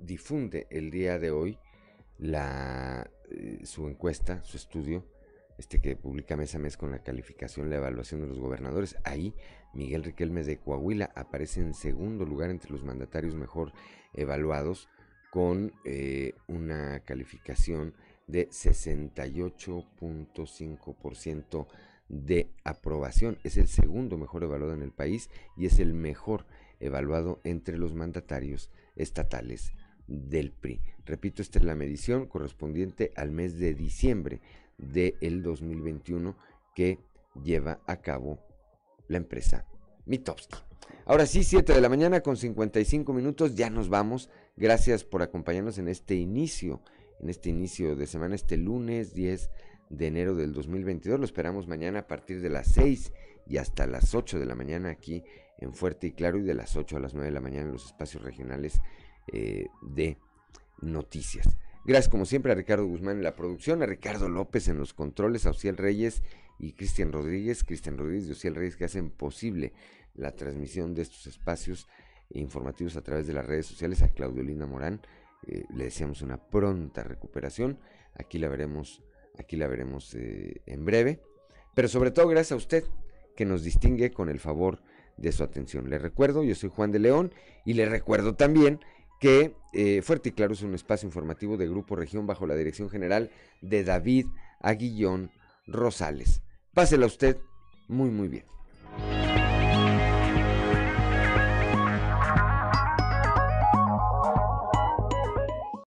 difunde el día de hoy la, eh, su encuesta, su estudio este que publica mes a mes con la calificación, la evaluación de los gobernadores. Ahí Miguel Riquelme de Coahuila aparece en segundo lugar entre los mandatarios mejor evaluados con eh, una calificación de 68.5% de aprobación. Es el segundo mejor evaluado en el país y es el mejor evaluado entre los mandatarios estatales del PRI. Repito, esta es la medición correspondiente al mes de diciembre del 2021 que lleva a cabo la empresa Mitowski. Ahora sí, 7 de la mañana con 55 minutos, ya nos vamos. Gracias por acompañarnos en este inicio, en este inicio de semana, este lunes 10 de enero del 2022. Lo esperamos mañana a partir de las 6 y hasta las 8 de la mañana aquí en Fuerte y Claro y de las 8 a las 9 de la mañana en los espacios regionales eh, de noticias. Gracias como siempre a Ricardo Guzmán en la producción, a Ricardo López en los controles, a Ociel Reyes y Cristian Rodríguez, Cristian Rodríguez y Ociel Reyes que hacen posible la transmisión de estos espacios informativos a través de las redes sociales, a Claudio Linda Morán, eh, le deseamos una pronta recuperación, aquí la veremos, aquí la veremos eh, en breve, pero sobre todo gracias a usted que nos distingue con el favor de su atención. Le recuerdo, yo soy Juan de León y le recuerdo también que eh, Fuerte y Claro es un espacio informativo de Grupo Región bajo la dirección general de David Aguillón Rosales. Pásela usted muy, muy bien.